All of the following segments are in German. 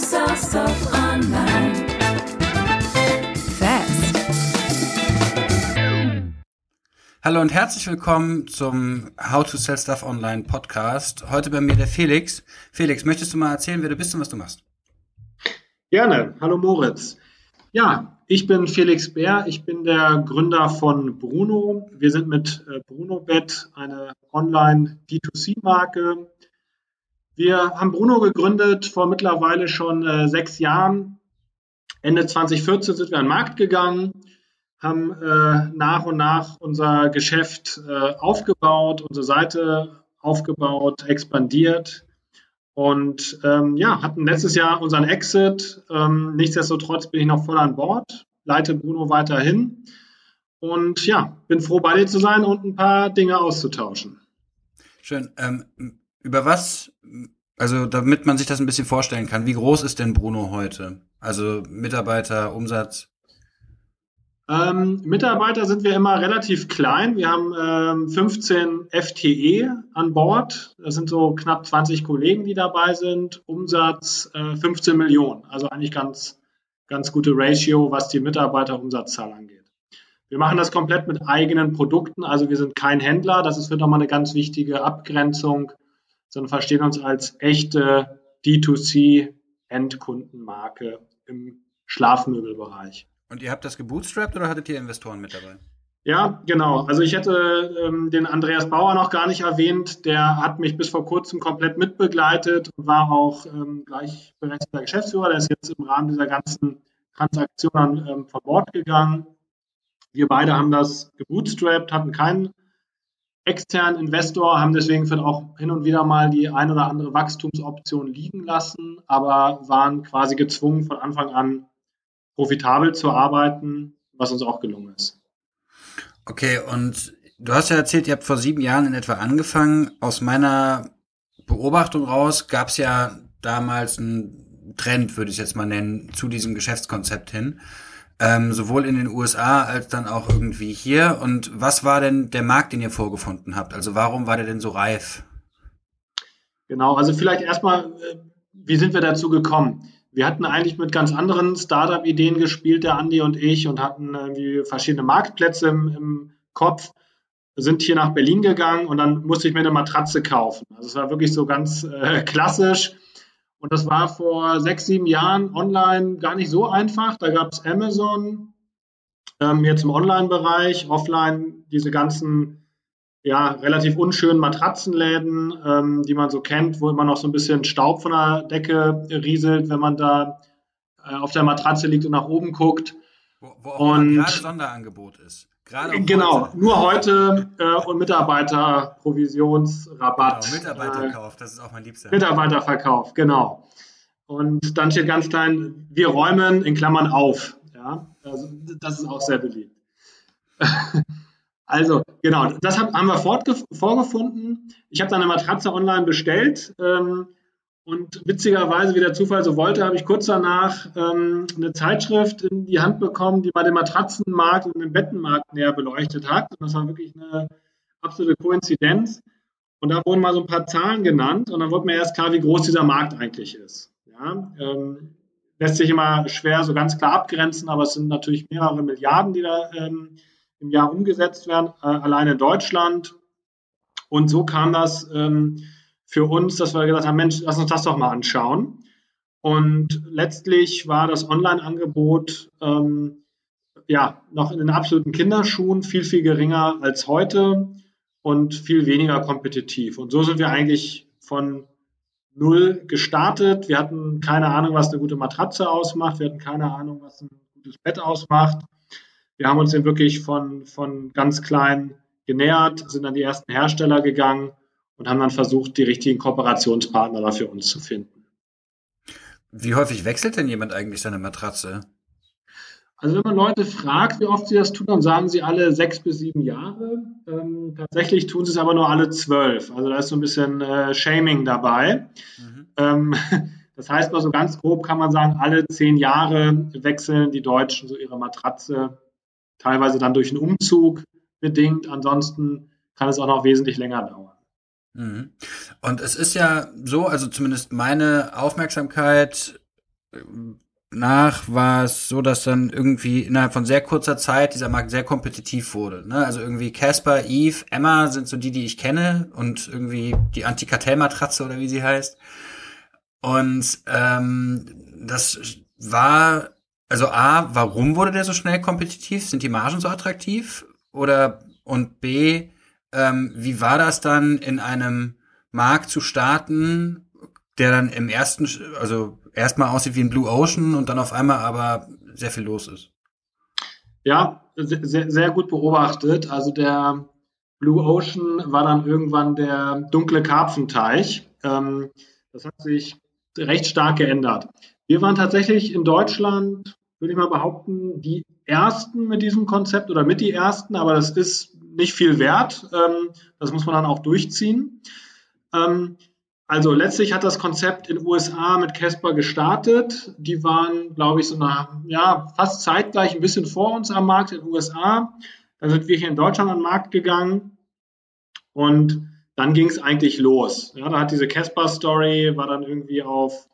sell stuff online. Fast. Hallo und herzlich willkommen zum How to Sell Stuff Online Podcast. Heute bei mir der Felix. Felix, möchtest du mal erzählen, wer du bist und was du machst? Gerne. Hallo Moritz. Ja, ich bin Felix Bär. Ich bin der Gründer von Bruno. Wir sind mit äh, BrunoBet eine Online-D2C-Marke. Wir haben Bruno gegründet vor mittlerweile schon äh, sechs Jahren. Ende 2014 sind wir an den Markt gegangen, haben äh, nach und nach unser Geschäft äh, aufgebaut, unsere Seite aufgebaut, expandiert und ähm, ja, hatten letztes Jahr unseren Exit. Ähm, nichtsdestotrotz bin ich noch voll an Bord, leite Bruno weiterhin. Und ja, bin froh, bei dir zu sein und ein paar Dinge auszutauschen. Schön. Ähm, über was, also damit man sich das ein bisschen vorstellen kann, wie groß ist denn Bruno heute? Also Mitarbeiter, Umsatz? Ähm, Mitarbeiter sind wir immer relativ klein. Wir haben ähm, 15 FTE an Bord. Das sind so knapp 20 Kollegen, die dabei sind. Umsatz äh, 15 Millionen. Also eigentlich ganz, ganz gute Ratio, was die Mitarbeiterumsatzzahl angeht. Wir machen das komplett mit eigenen Produkten. Also wir sind kein Händler. Das ist für nochmal eine ganz wichtige Abgrenzung, sondern verstehen uns als echte D2C-Endkundenmarke im Schlafmöbelbereich. Und ihr habt das gebootstrapped oder hattet ihr Investoren mit dabei? Ja, genau. Also ich hätte ähm, den Andreas Bauer noch gar nicht erwähnt. Der hat mich bis vor kurzem komplett mitbegleitet und war auch ähm, gleichberechtigter Geschäftsführer. Der ist jetzt im Rahmen dieser ganzen Transaktionen ähm, von Bord gegangen. Wir beide haben das gebootstrapped, hatten keinen externen Investor, haben deswegen auch hin und wieder mal die ein oder andere Wachstumsoption liegen lassen, aber waren quasi gezwungen von Anfang an profitabel zu arbeiten, was uns auch gelungen ist. Okay, und du hast ja erzählt, ihr habt vor sieben Jahren in etwa angefangen. Aus meiner Beobachtung raus gab es ja damals einen Trend, würde ich jetzt mal nennen, zu diesem Geschäftskonzept hin. Ähm, sowohl in den USA als dann auch irgendwie hier. Und was war denn der Markt, den ihr vorgefunden habt? Also warum war der denn so reif? Genau, also vielleicht erstmal, äh, wie sind wir dazu gekommen? wir hatten eigentlich mit ganz anderen Startup-Ideen gespielt, der Andi und ich, und hatten irgendwie verschiedene Marktplätze im, im Kopf, sind hier nach Berlin gegangen und dann musste ich mir eine Matratze kaufen. Also es war wirklich so ganz äh, klassisch. Und das war vor sechs, sieben Jahren online gar nicht so einfach. Da gab es Amazon, ähm, jetzt im Online-Bereich, offline diese ganzen ja, relativ unschönen Matratzenläden, ähm, die man so kennt, wo immer noch so ein bisschen Staub von der Decke rieselt, wenn man da äh, auf der Matratze liegt und nach oben guckt. Wo, wo auch und, gerade Sonderangebot ist. Genau, heute. nur heute äh, und Mitarbeiterprovisionsrabatt. Genau, Mitarbeiterkauf, das ist auch mein liebster. Mitarbeiterverkauf, genau. Und dann steht ganz klein, wir räumen in Klammern auf. Ja, also das ist auch sehr beliebt. Also, genau, das haben wir vorgefunden. Ich habe dann eine Matratze online bestellt ähm, und witzigerweise, wie der Zufall so wollte, habe ich kurz danach ähm, eine Zeitschrift in die Hand bekommen, die mal den Matratzenmarkt und den Bettenmarkt näher beleuchtet hat. Und das war wirklich eine absolute Koinzidenz. Und da wurden mal so ein paar Zahlen genannt und dann wurde mir erst klar, wie groß dieser Markt eigentlich ist. Ja, ähm, lässt sich immer schwer so ganz klar abgrenzen, aber es sind natürlich mehrere Milliarden, die da ähm, im Jahr umgesetzt werden, äh, allein in Deutschland. Und so kam das ähm, für uns, dass wir gesagt haben, Mensch, lass uns das doch mal anschauen. Und letztlich war das Online-Angebot ähm, ja noch in den absoluten Kinderschuhen, viel, viel geringer als heute und viel weniger kompetitiv. Und so sind wir eigentlich von null gestartet. Wir hatten keine Ahnung, was eine gute Matratze ausmacht. Wir hatten keine Ahnung, was ein gutes Bett ausmacht. Wir haben uns den wirklich von, von ganz klein genähert, sind an die ersten Hersteller gegangen und haben dann versucht, die richtigen Kooperationspartner da für uns zu finden. Wie häufig wechselt denn jemand eigentlich seine Matratze? Also wenn man Leute fragt, wie oft sie das tun, dann sagen sie alle sechs bis sieben Jahre. Ähm, tatsächlich tun sie es aber nur alle zwölf. Also da ist so ein bisschen äh, Shaming dabei. Mhm. Ähm, das heißt mal so ganz grob kann man sagen, alle zehn Jahre wechseln die Deutschen so ihre Matratze teilweise dann durch einen Umzug bedingt. Ansonsten kann es auch noch wesentlich länger dauern. Mhm. Und es ist ja so, also zumindest meine Aufmerksamkeit nach war es so, dass dann irgendwie innerhalb von sehr kurzer Zeit dieser Markt sehr kompetitiv wurde. Ne? Also irgendwie Casper, Eve, Emma sind so die, die ich kenne und irgendwie die Antikartellmatratze oder wie sie heißt. Und ähm, das war, also A, warum wurde der so schnell kompetitiv? Sind die Margen so attraktiv? Oder und B, ähm, wie war das dann in einem Markt zu starten, der dann im ersten, also erstmal aussieht wie ein Blue Ocean und dann auf einmal aber sehr viel los ist. Ja, sehr, sehr gut beobachtet. Also der Blue Ocean war dann irgendwann der dunkle Karpfenteich. Ähm, das hat sich recht stark geändert. Wir waren tatsächlich in Deutschland, würde ich mal behaupten, die ersten mit diesem Konzept oder mit die ersten, aber das ist nicht viel wert. Ähm, das muss man dann auch durchziehen. Ähm, also letztlich hat das Konzept in USA mit Casper gestartet. Die waren, glaube ich, so nach, ja, fast zeitgleich ein bisschen vor uns am Markt in den USA. Dann sind wir hier in Deutschland an den Markt gegangen und dann ging es eigentlich los. Ja, da hat diese Casper-Story, war dann irgendwie auf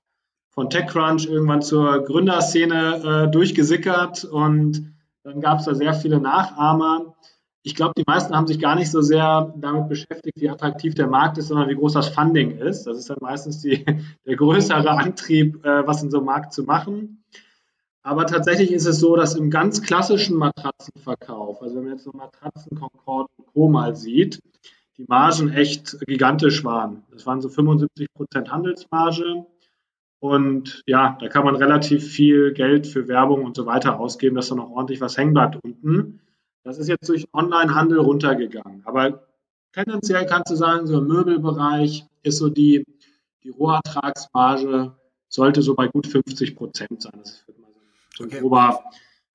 von TechCrunch irgendwann zur Gründerszene äh, durchgesickert und dann gab es da sehr viele Nachahmer ich glaube, die meisten haben sich gar nicht so sehr damit beschäftigt, wie attraktiv der Markt ist, sondern wie groß das Funding ist. Das ist dann meistens die, der größere Antrieb, äh, was in so einem Markt zu machen. Aber tatsächlich ist es so, dass im ganz klassischen Matratzenverkauf, also wenn man jetzt so Matratzen, Concorde und Co. mal sieht, die Margen echt gigantisch waren. Das waren so 75 Prozent Handelsmarge. Und ja, da kann man relativ viel Geld für Werbung und so weiter ausgeben, dass da noch ordentlich was hängen bleibt unten. Das ist jetzt durch Onlinehandel runtergegangen. Aber tendenziell kannst du sagen, so im Möbelbereich ist so die, die Rohertragsmarge sollte so bei gut 50 Prozent sein. Das ist mal so ein okay. grober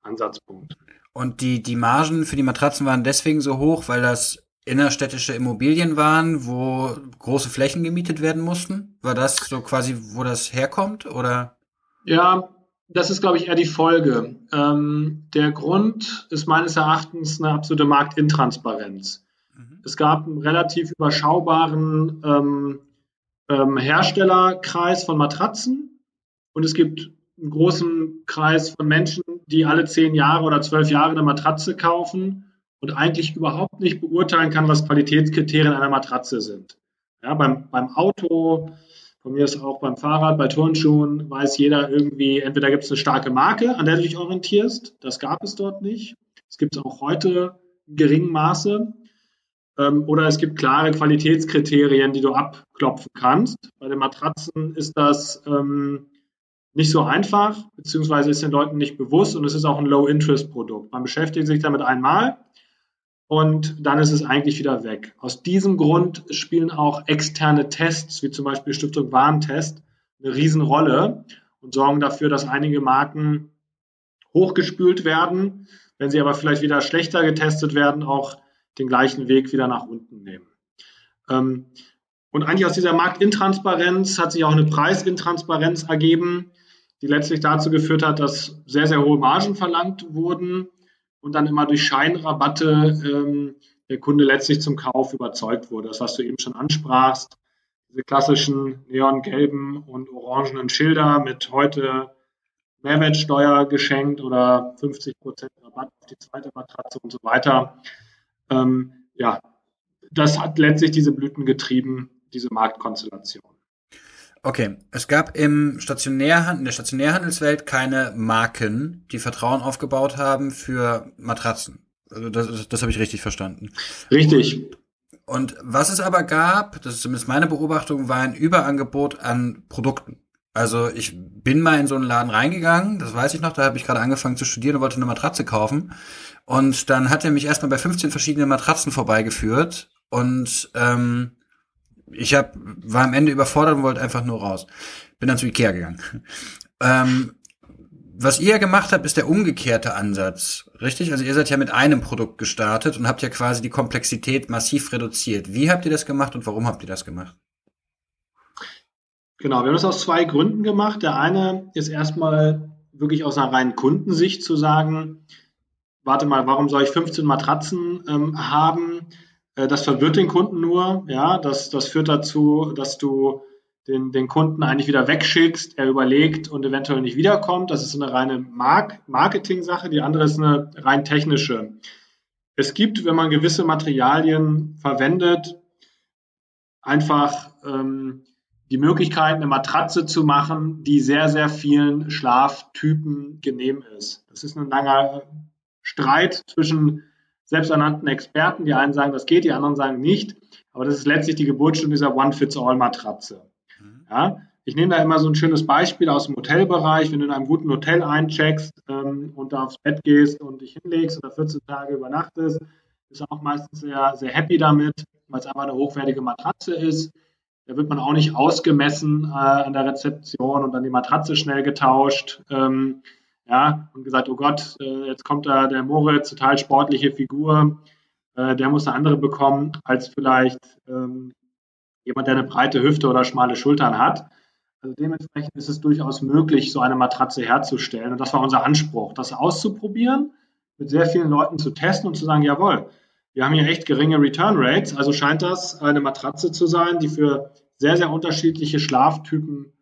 Ansatzpunkt. Und die, die Margen für die Matratzen waren deswegen so hoch, weil das innerstädtische Immobilien waren, wo große Flächen gemietet werden mussten? War das so quasi, wo das herkommt, oder? Ja, das ist, glaube ich, eher die Folge. Ähm, der Grund ist meines Erachtens eine absolute Marktintransparenz. Mhm. Es gab einen relativ überschaubaren ähm, ähm, Herstellerkreis von Matratzen und es gibt einen großen Kreis von Menschen, die alle zehn Jahre oder zwölf Jahre eine Matratze kaufen und eigentlich überhaupt nicht beurteilen kann, was Qualitätskriterien einer Matratze sind. Ja, beim, beim Auto, von mir ist auch beim Fahrrad, bei Turnschuhen weiß jeder irgendwie, entweder gibt es eine starke Marke, an der du dich orientierst. Das gab es dort nicht. Es gibt es auch heute in geringem Maße. Ähm, oder es gibt klare Qualitätskriterien, die du abklopfen kannst. Bei den Matratzen ist das ähm, nicht so einfach, beziehungsweise ist den Leuten nicht bewusst und es ist auch ein Low-Interest-Produkt. Man beschäftigt sich damit einmal und dann ist es eigentlich wieder weg. Aus diesem Grund spielen auch externe Tests, wie zum Beispiel Stiftung Warentest, eine Riesenrolle und sorgen dafür, dass einige Marken hochgespült werden, wenn sie aber vielleicht wieder schlechter getestet werden, auch den gleichen Weg wieder nach unten nehmen. Ähm, und eigentlich aus dieser Marktintransparenz hat sich auch eine Preisintransparenz ergeben, die letztlich dazu geführt hat, dass sehr, sehr hohe Margen verlangt wurden und dann immer durch Scheinrabatte ähm, der Kunde letztlich zum Kauf überzeugt wurde. Das, was du eben schon ansprachst, diese klassischen neongelben und orangenen Schilder mit heute Mehrwertsteuer geschenkt oder 50 Prozent Rabatt auf die zweite Matratze und so weiter. Ähm, ja, das hat letztlich diese Blüten getrieben, diese Marktkonstellation. Okay, es gab im Stationärhandel, in der Stationärhandelswelt keine Marken, die Vertrauen aufgebaut haben für Matratzen. Also das, das, das habe ich richtig verstanden. Richtig. Und, und was es aber gab, das ist zumindest meine Beobachtung, war ein Überangebot an Produkten. Also ich bin mal in so einen Laden reingegangen, das weiß ich noch, da habe ich gerade angefangen zu studieren und wollte eine Matratze kaufen. Und dann hat er mich erstmal bei 15 verschiedenen Matratzen vorbeigeführt und ähm, ich hab, war am Ende überfordert und wollte einfach nur raus. Bin dann zu Ikea gegangen. Ähm, was ihr gemacht habt, ist der umgekehrte Ansatz, richtig? Also ihr seid ja mit einem Produkt gestartet und habt ja quasi die Komplexität massiv reduziert. Wie habt ihr das gemacht und warum habt ihr das gemacht? Genau, wir haben das aus zwei Gründen gemacht. Der eine ist erstmal wirklich aus einer reinen Kundensicht zu sagen, warte mal, warum soll ich 15 Matratzen ähm, haben? Äh, das verwirrt den Kunden nur. Ja, das, das führt dazu, dass du den, den Kunden eigentlich wieder wegschickst, er überlegt und eventuell nicht wiederkommt. Das ist eine reine Mark Marketing-Sache. Die andere ist eine rein technische. Es gibt, wenn man gewisse Materialien verwendet, einfach ähm, die Möglichkeit, eine Matratze zu machen, die sehr, sehr vielen Schlaftypen genehm ist. Das ist ein langer Streit zwischen selbsternannten Experten. Die einen sagen, das geht, die anderen sagen nicht. Aber das ist letztlich die Geburtsstunde dieser One-Fits-All-Matratze. Mhm. Ja, ich nehme da immer so ein schönes Beispiel aus dem Hotelbereich. Wenn du in einem guten Hotel eincheckst ähm, und da aufs Bett gehst und dich hinlegst oder 14 Tage übernachtest, bist du auch meistens sehr, sehr happy damit, weil es einfach eine hochwertige Matratze ist. Da wird man auch nicht ausgemessen äh, an der Rezeption und dann die Matratze schnell getauscht. Ähm, ja, und gesagt, oh Gott, äh, jetzt kommt da der Moritz, total sportliche Figur, äh, der muss eine andere bekommen, als vielleicht ähm, jemand, der eine breite Hüfte oder schmale Schultern hat. Also dementsprechend ist es durchaus möglich, so eine Matratze herzustellen. Und das war unser Anspruch, das auszuprobieren, mit sehr vielen Leuten zu testen und zu sagen, jawohl, wir haben hier echt geringe Return Rates, also scheint das eine Matratze zu sein, die für sehr, sehr unterschiedliche Schlaftypen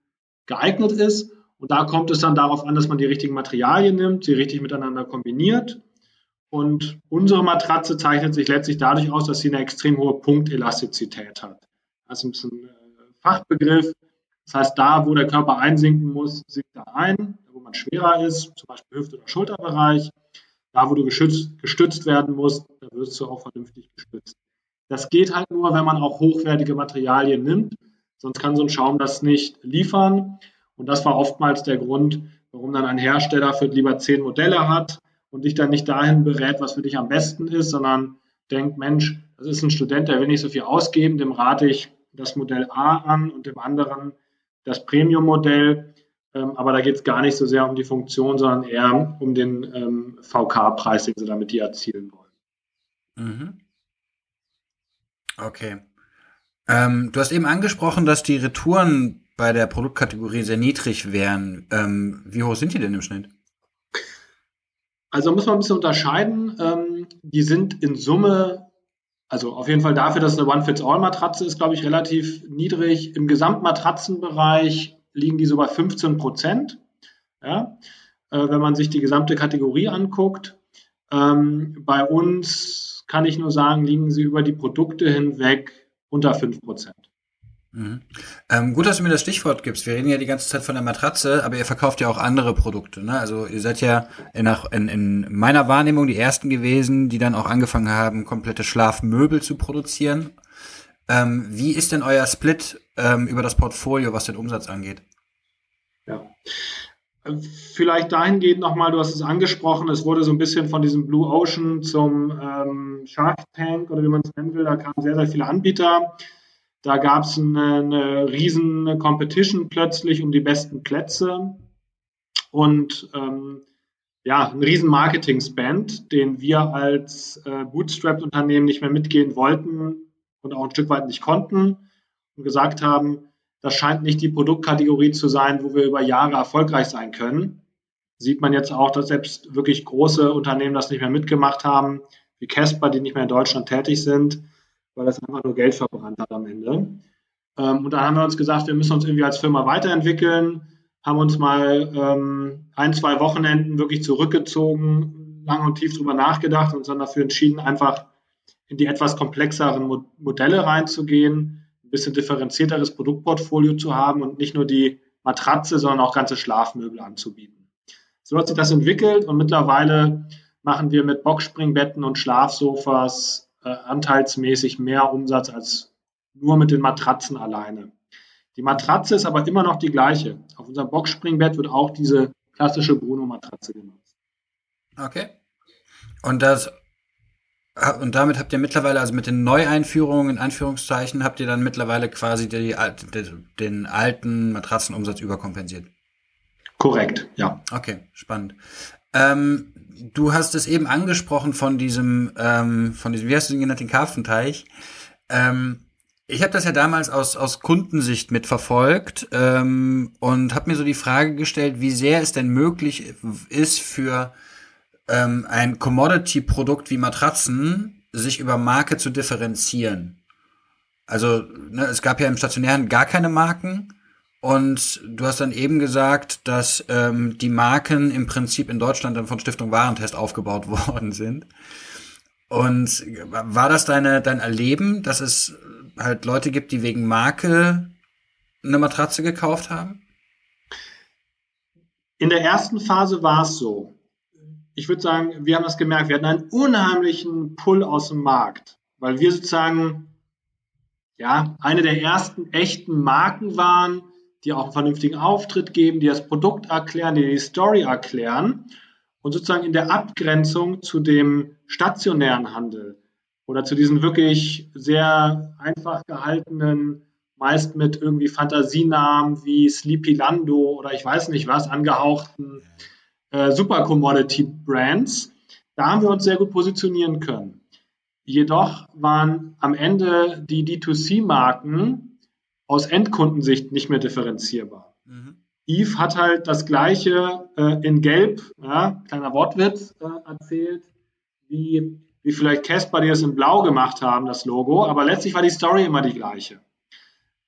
geeignet ist. Und da kommt es dann darauf an, dass man die richtigen Materialien nimmt, sie richtig miteinander kombiniert. Und unsere Matratze zeichnet sich letztlich dadurch aus, dass sie eine extrem hohe Punktelastizität hat. Das ist ein bisschen äh, Fachbegriff. Das heißt, da, wo der Körper einsinken muss, sinkt er ein. Da, wo man schwerer ist, zum Beispiel Hüft- oder Schulterbereich, da, wo du geschützt, gestützt werden musst, da wirst du auch vernünftig gestützt. Das geht halt nur, wenn man auch hochwertige Materialien nimmt. Sonst kann so ein Schaum das nicht liefern. Und das war oftmals der Grund, warum dann ein Hersteller für lieber zehn Modelle hat und dich dann nicht dahin berät, was für dich am besten ist, sondern denkt, Mensch, das ist ein Student, der will nicht so viel ausgeben, dem rate ich das Modell A an und dem anderen das Premium-Modell. Ähm, aber da geht es gar nicht so sehr um die Funktion, sondern eher um den ähm, VK-Preis, den sie damit die erzielen wollen. Mhm. Okay. Ähm, du hast eben angesprochen, dass die Retouren bei der Produktkategorie sehr niedrig wären. Ähm, wie hoch sind die denn im Schnitt? Also muss man ein bisschen unterscheiden. Ähm, die sind in Summe, also auf jeden Fall dafür, dass es eine One-Fits-All-Matratze ist, glaube ich, relativ niedrig. Im Gesamtmatratzenbereich liegen die so bei 15 Prozent. Ja? Äh, wenn man sich die gesamte Kategorie anguckt. Ähm, bei uns kann ich nur sagen, liegen sie über die Produkte hinweg unter 5 Prozent. Mhm. Ähm, gut, dass du mir das Stichwort gibst. Wir reden ja die ganze Zeit von der Matratze, aber ihr verkauft ja auch andere Produkte. Ne? Also ihr seid ja in, in, in meiner Wahrnehmung die ersten gewesen, die dann auch angefangen haben, komplette Schlafmöbel zu produzieren. Ähm, wie ist denn euer Split ähm, über das Portfolio, was den Umsatz angeht? Ja. Vielleicht dahingehend nochmal, du hast es angesprochen, es wurde so ein bisschen von diesem Blue Ocean zum ähm, Shark Tank oder wie man es nennen will, da kamen sehr, sehr viele Anbieter. Da gab es eine, eine riesen Competition plötzlich um die besten Plätze und ähm, ja, ein riesen Marketing-Spend, den wir als äh, Bootstrap-Unternehmen nicht mehr mitgehen wollten und auch ein Stück weit nicht konnten und gesagt haben, das scheint nicht die Produktkategorie zu sein, wo wir über Jahre erfolgreich sein können. Sieht man jetzt auch, dass selbst wirklich große Unternehmen das nicht mehr mitgemacht haben, wie Casper, die nicht mehr in Deutschland tätig sind weil das einfach nur Geld verbrannt hat am Ende. Ähm, und da haben wir uns gesagt, wir müssen uns irgendwie als Firma weiterentwickeln, haben uns mal ähm, ein, zwei Wochenenden wirklich zurückgezogen, lang und tief drüber nachgedacht und dann dafür entschieden, einfach in die etwas komplexeren Mo Modelle reinzugehen, bisschen differenzierteres Produktportfolio zu haben und nicht nur die Matratze, sondern auch ganze Schlafmöbel anzubieten. So hat sich das entwickelt und mittlerweile machen wir mit Boxspringbetten und Schlafsofas äh, anteilsmäßig mehr Umsatz als nur mit den Matratzen alleine. Die Matratze ist aber immer noch die gleiche. Auf unserem Boxspringbett wird auch diese klassische Bruno-Matratze genutzt. Okay. Und das und damit habt ihr mittlerweile, also mit den Neueinführungen in Anführungszeichen, habt ihr dann mittlerweile quasi die, die, den alten Matratzenumsatz überkompensiert. Korrekt, ja. Okay, spannend. Ähm, du hast es eben angesprochen von diesem, ähm, von diesem, wie hast du den genannt, den Karpfenteich. Ähm, ich habe das ja damals aus, aus Kundensicht mitverfolgt ähm, und habe mir so die Frage gestellt, wie sehr es denn möglich ist für ähm, ein Commodity-Produkt wie Matratzen sich über Marke zu differenzieren. Also ne, es gab ja im Stationären gar keine Marken. Und du hast dann eben gesagt, dass ähm, die Marken im Prinzip in Deutschland dann von Stiftung Warentest aufgebaut worden sind. Und war das deine, dein Erleben, dass es halt Leute gibt, die wegen Marke eine Matratze gekauft haben? In der ersten Phase war es so. Ich würde sagen, wir haben das gemerkt, wir hatten einen unheimlichen Pull aus dem Markt, weil wir sozusagen ja eine der ersten echten Marken waren, die auch einen vernünftigen Auftritt geben, die das Produkt erklären, die die Story erklären und sozusagen in der Abgrenzung zu dem stationären Handel oder zu diesen wirklich sehr einfach gehaltenen, meist mit irgendwie Fantasienamen wie Sleepy Lando oder ich weiß nicht was, angehauchten äh, Super Commodity Brands, da haben wir uns sehr gut positionieren können. Jedoch waren am Ende die D2C-Marken aus Endkundensicht nicht mehr differenzierbar. Mhm. Eve hat halt das gleiche äh, in Gelb, ja, kleiner Wortwitz, äh, erzählt, wie, wie vielleicht Casper, die es in Blau gemacht haben, das Logo, aber letztlich war die Story immer die gleiche.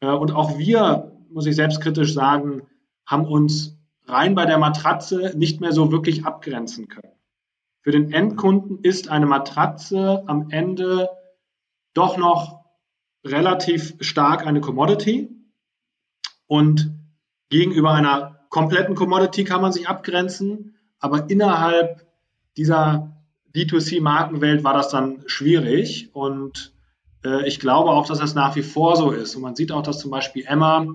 Äh, und auch wir, muss ich selbstkritisch sagen, haben uns rein bei der Matratze nicht mehr so wirklich abgrenzen können. Für den Endkunden ist eine Matratze am Ende doch noch relativ stark eine Commodity und gegenüber einer kompletten Commodity kann man sich abgrenzen, aber innerhalb dieser D2C-Markenwelt war das dann schwierig und äh, ich glaube auch, dass das nach wie vor so ist. Und man sieht auch, dass zum Beispiel Emma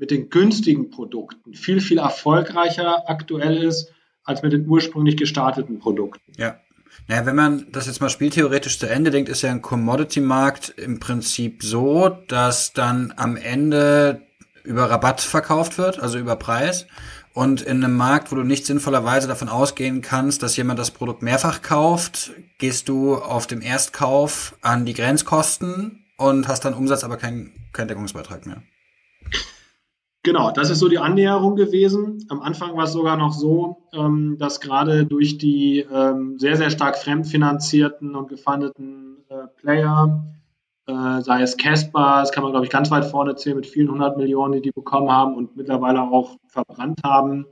mit den günstigen Produkten viel, viel erfolgreicher aktuell ist als mit den ursprünglich gestarteten Produkten. Ja. Naja, wenn man das jetzt mal spieltheoretisch zu Ende denkt, ist ja ein Commodity-Markt im Prinzip so, dass dann am Ende über Rabatt verkauft wird, also über Preis. Und in einem Markt, wo du nicht sinnvollerweise davon ausgehen kannst, dass jemand das Produkt mehrfach kauft, gehst du auf dem Erstkauf an die Grenzkosten und hast dann Umsatz, aber keinen kein Deckungsbeitrag mehr. Genau, das ist so die Annäherung gewesen. Am Anfang war es sogar noch so, ähm, dass gerade durch die ähm, sehr, sehr stark fremdfinanzierten und gefundeten äh, Player, äh, sei es Casper, das kann man, glaube ich, ganz weit vorne zählen mit vielen hundert Millionen, die die bekommen haben und mittlerweile auch verbrannt haben,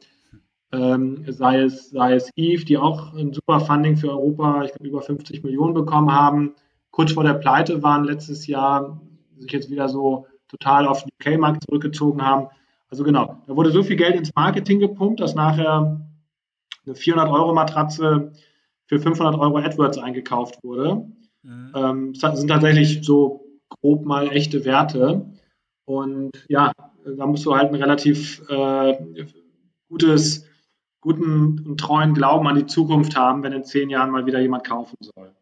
ähm, sei, es, sei es Eve, die auch ein super Funding für Europa, ich glaube, über 50 Millionen bekommen haben, kurz vor der Pleite waren letztes Jahr, sich jetzt wieder so total auf den UK-Markt zurückgezogen haben. Also genau, da wurde so viel Geld ins Marketing gepumpt, dass nachher eine 400-Euro-Matratze für 500 Euro AdWords eingekauft wurde. Mhm. Ähm, das sind tatsächlich so grob mal echte Werte. Und ja, da musst du halt ein relativ äh, gutes, guten und treuen Glauben an die Zukunft haben, wenn in zehn Jahren mal wieder jemand kaufen soll.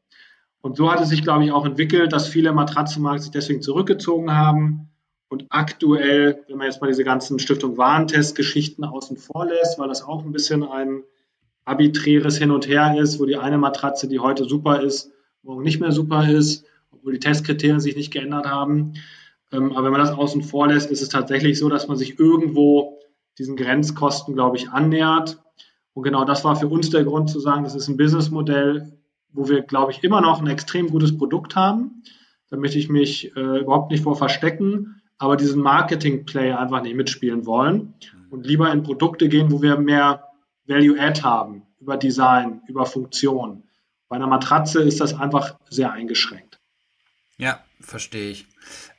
Und so hat es sich, glaube ich, auch entwickelt, dass viele Matratzenmarkt sich deswegen zurückgezogen haben und aktuell, wenn man jetzt mal diese ganzen Stiftung Warentest-Geschichten außen vor lässt, weil das auch ein bisschen ein arbiträres Hin und Her ist, wo die eine Matratze, die heute super ist, morgen nicht mehr super ist, obwohl die Testkriterien sich nicht geändert haben. Ähm, aber wenn man das außen vor lässt, ist es tatsächlich so, dass man sich irgendwo diesen Grenzkosten, glaube ich, annähert. Und genau das war für uns der Grund zu sagen, das ist ein Businessmodell, wo wir, glaube ich, immer noch ein extrem gutes Produkt haben. Da möchte ich mich äh, überhaupt nicht vor verstecken aber diesen Marketing-Play einfach nicht mitspielen wollen und lieber in Produkte gehen, wo wir mehr Value-Add haben, über Design, über Funktion. Bei einer Matratze ist das einfach sehr eingeschränkt. Ja, verstehe ich.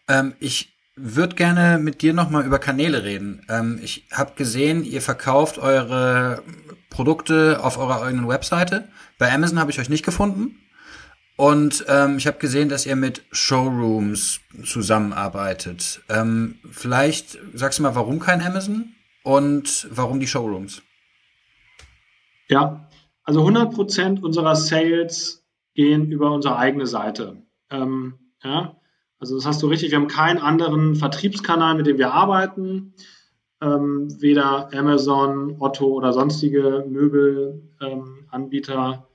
Ähm, ich würde gerne mit dir nochmal über Kanäle reden. Ähm, ich habe gesehen, ihr verkauft eure Produkte auf eurer eigenen Webseite. Bei Amazon habe ich euch nicht gefunden. Und ähm, ich habe gesehen, dass ihr mit Showrooms zusammenarbeitet. Ähm, vielleicht sagst du mal, warum kein Amazon und warum die Showrooms? Ja, also 100 Prozent unserer Sales gehen über unsere eigene Seite. Ähm, ja, also das hast du richtig. Wir haben keinen anderen Vertriebskanal, mit dem wir arbeiten. Ähm, weder Amazon, Otto oder sonstige Möbelanbieter.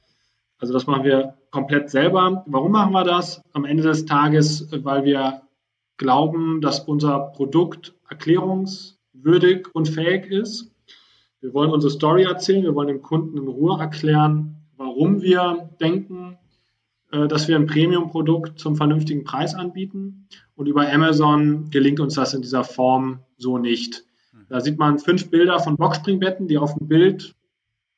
Also das machen wir komplett selber. Warum machen wir das? Am Ende des Tages, weil wir glauben, dass unser Produkt erklärungswürdig und fähig ist. Wir wollen unsere Story erzählen, wir wollen dem Kunden in Ruhe erklären, warum wir denken, äh, dass wir ein Premium-Produkt zum vernünftigen Preis anbieten. Und über Amazon gelingt uns das in dieser Form so nicht. Da sieht man fünf Bilder von Boxspringbetten, die auf dem Bild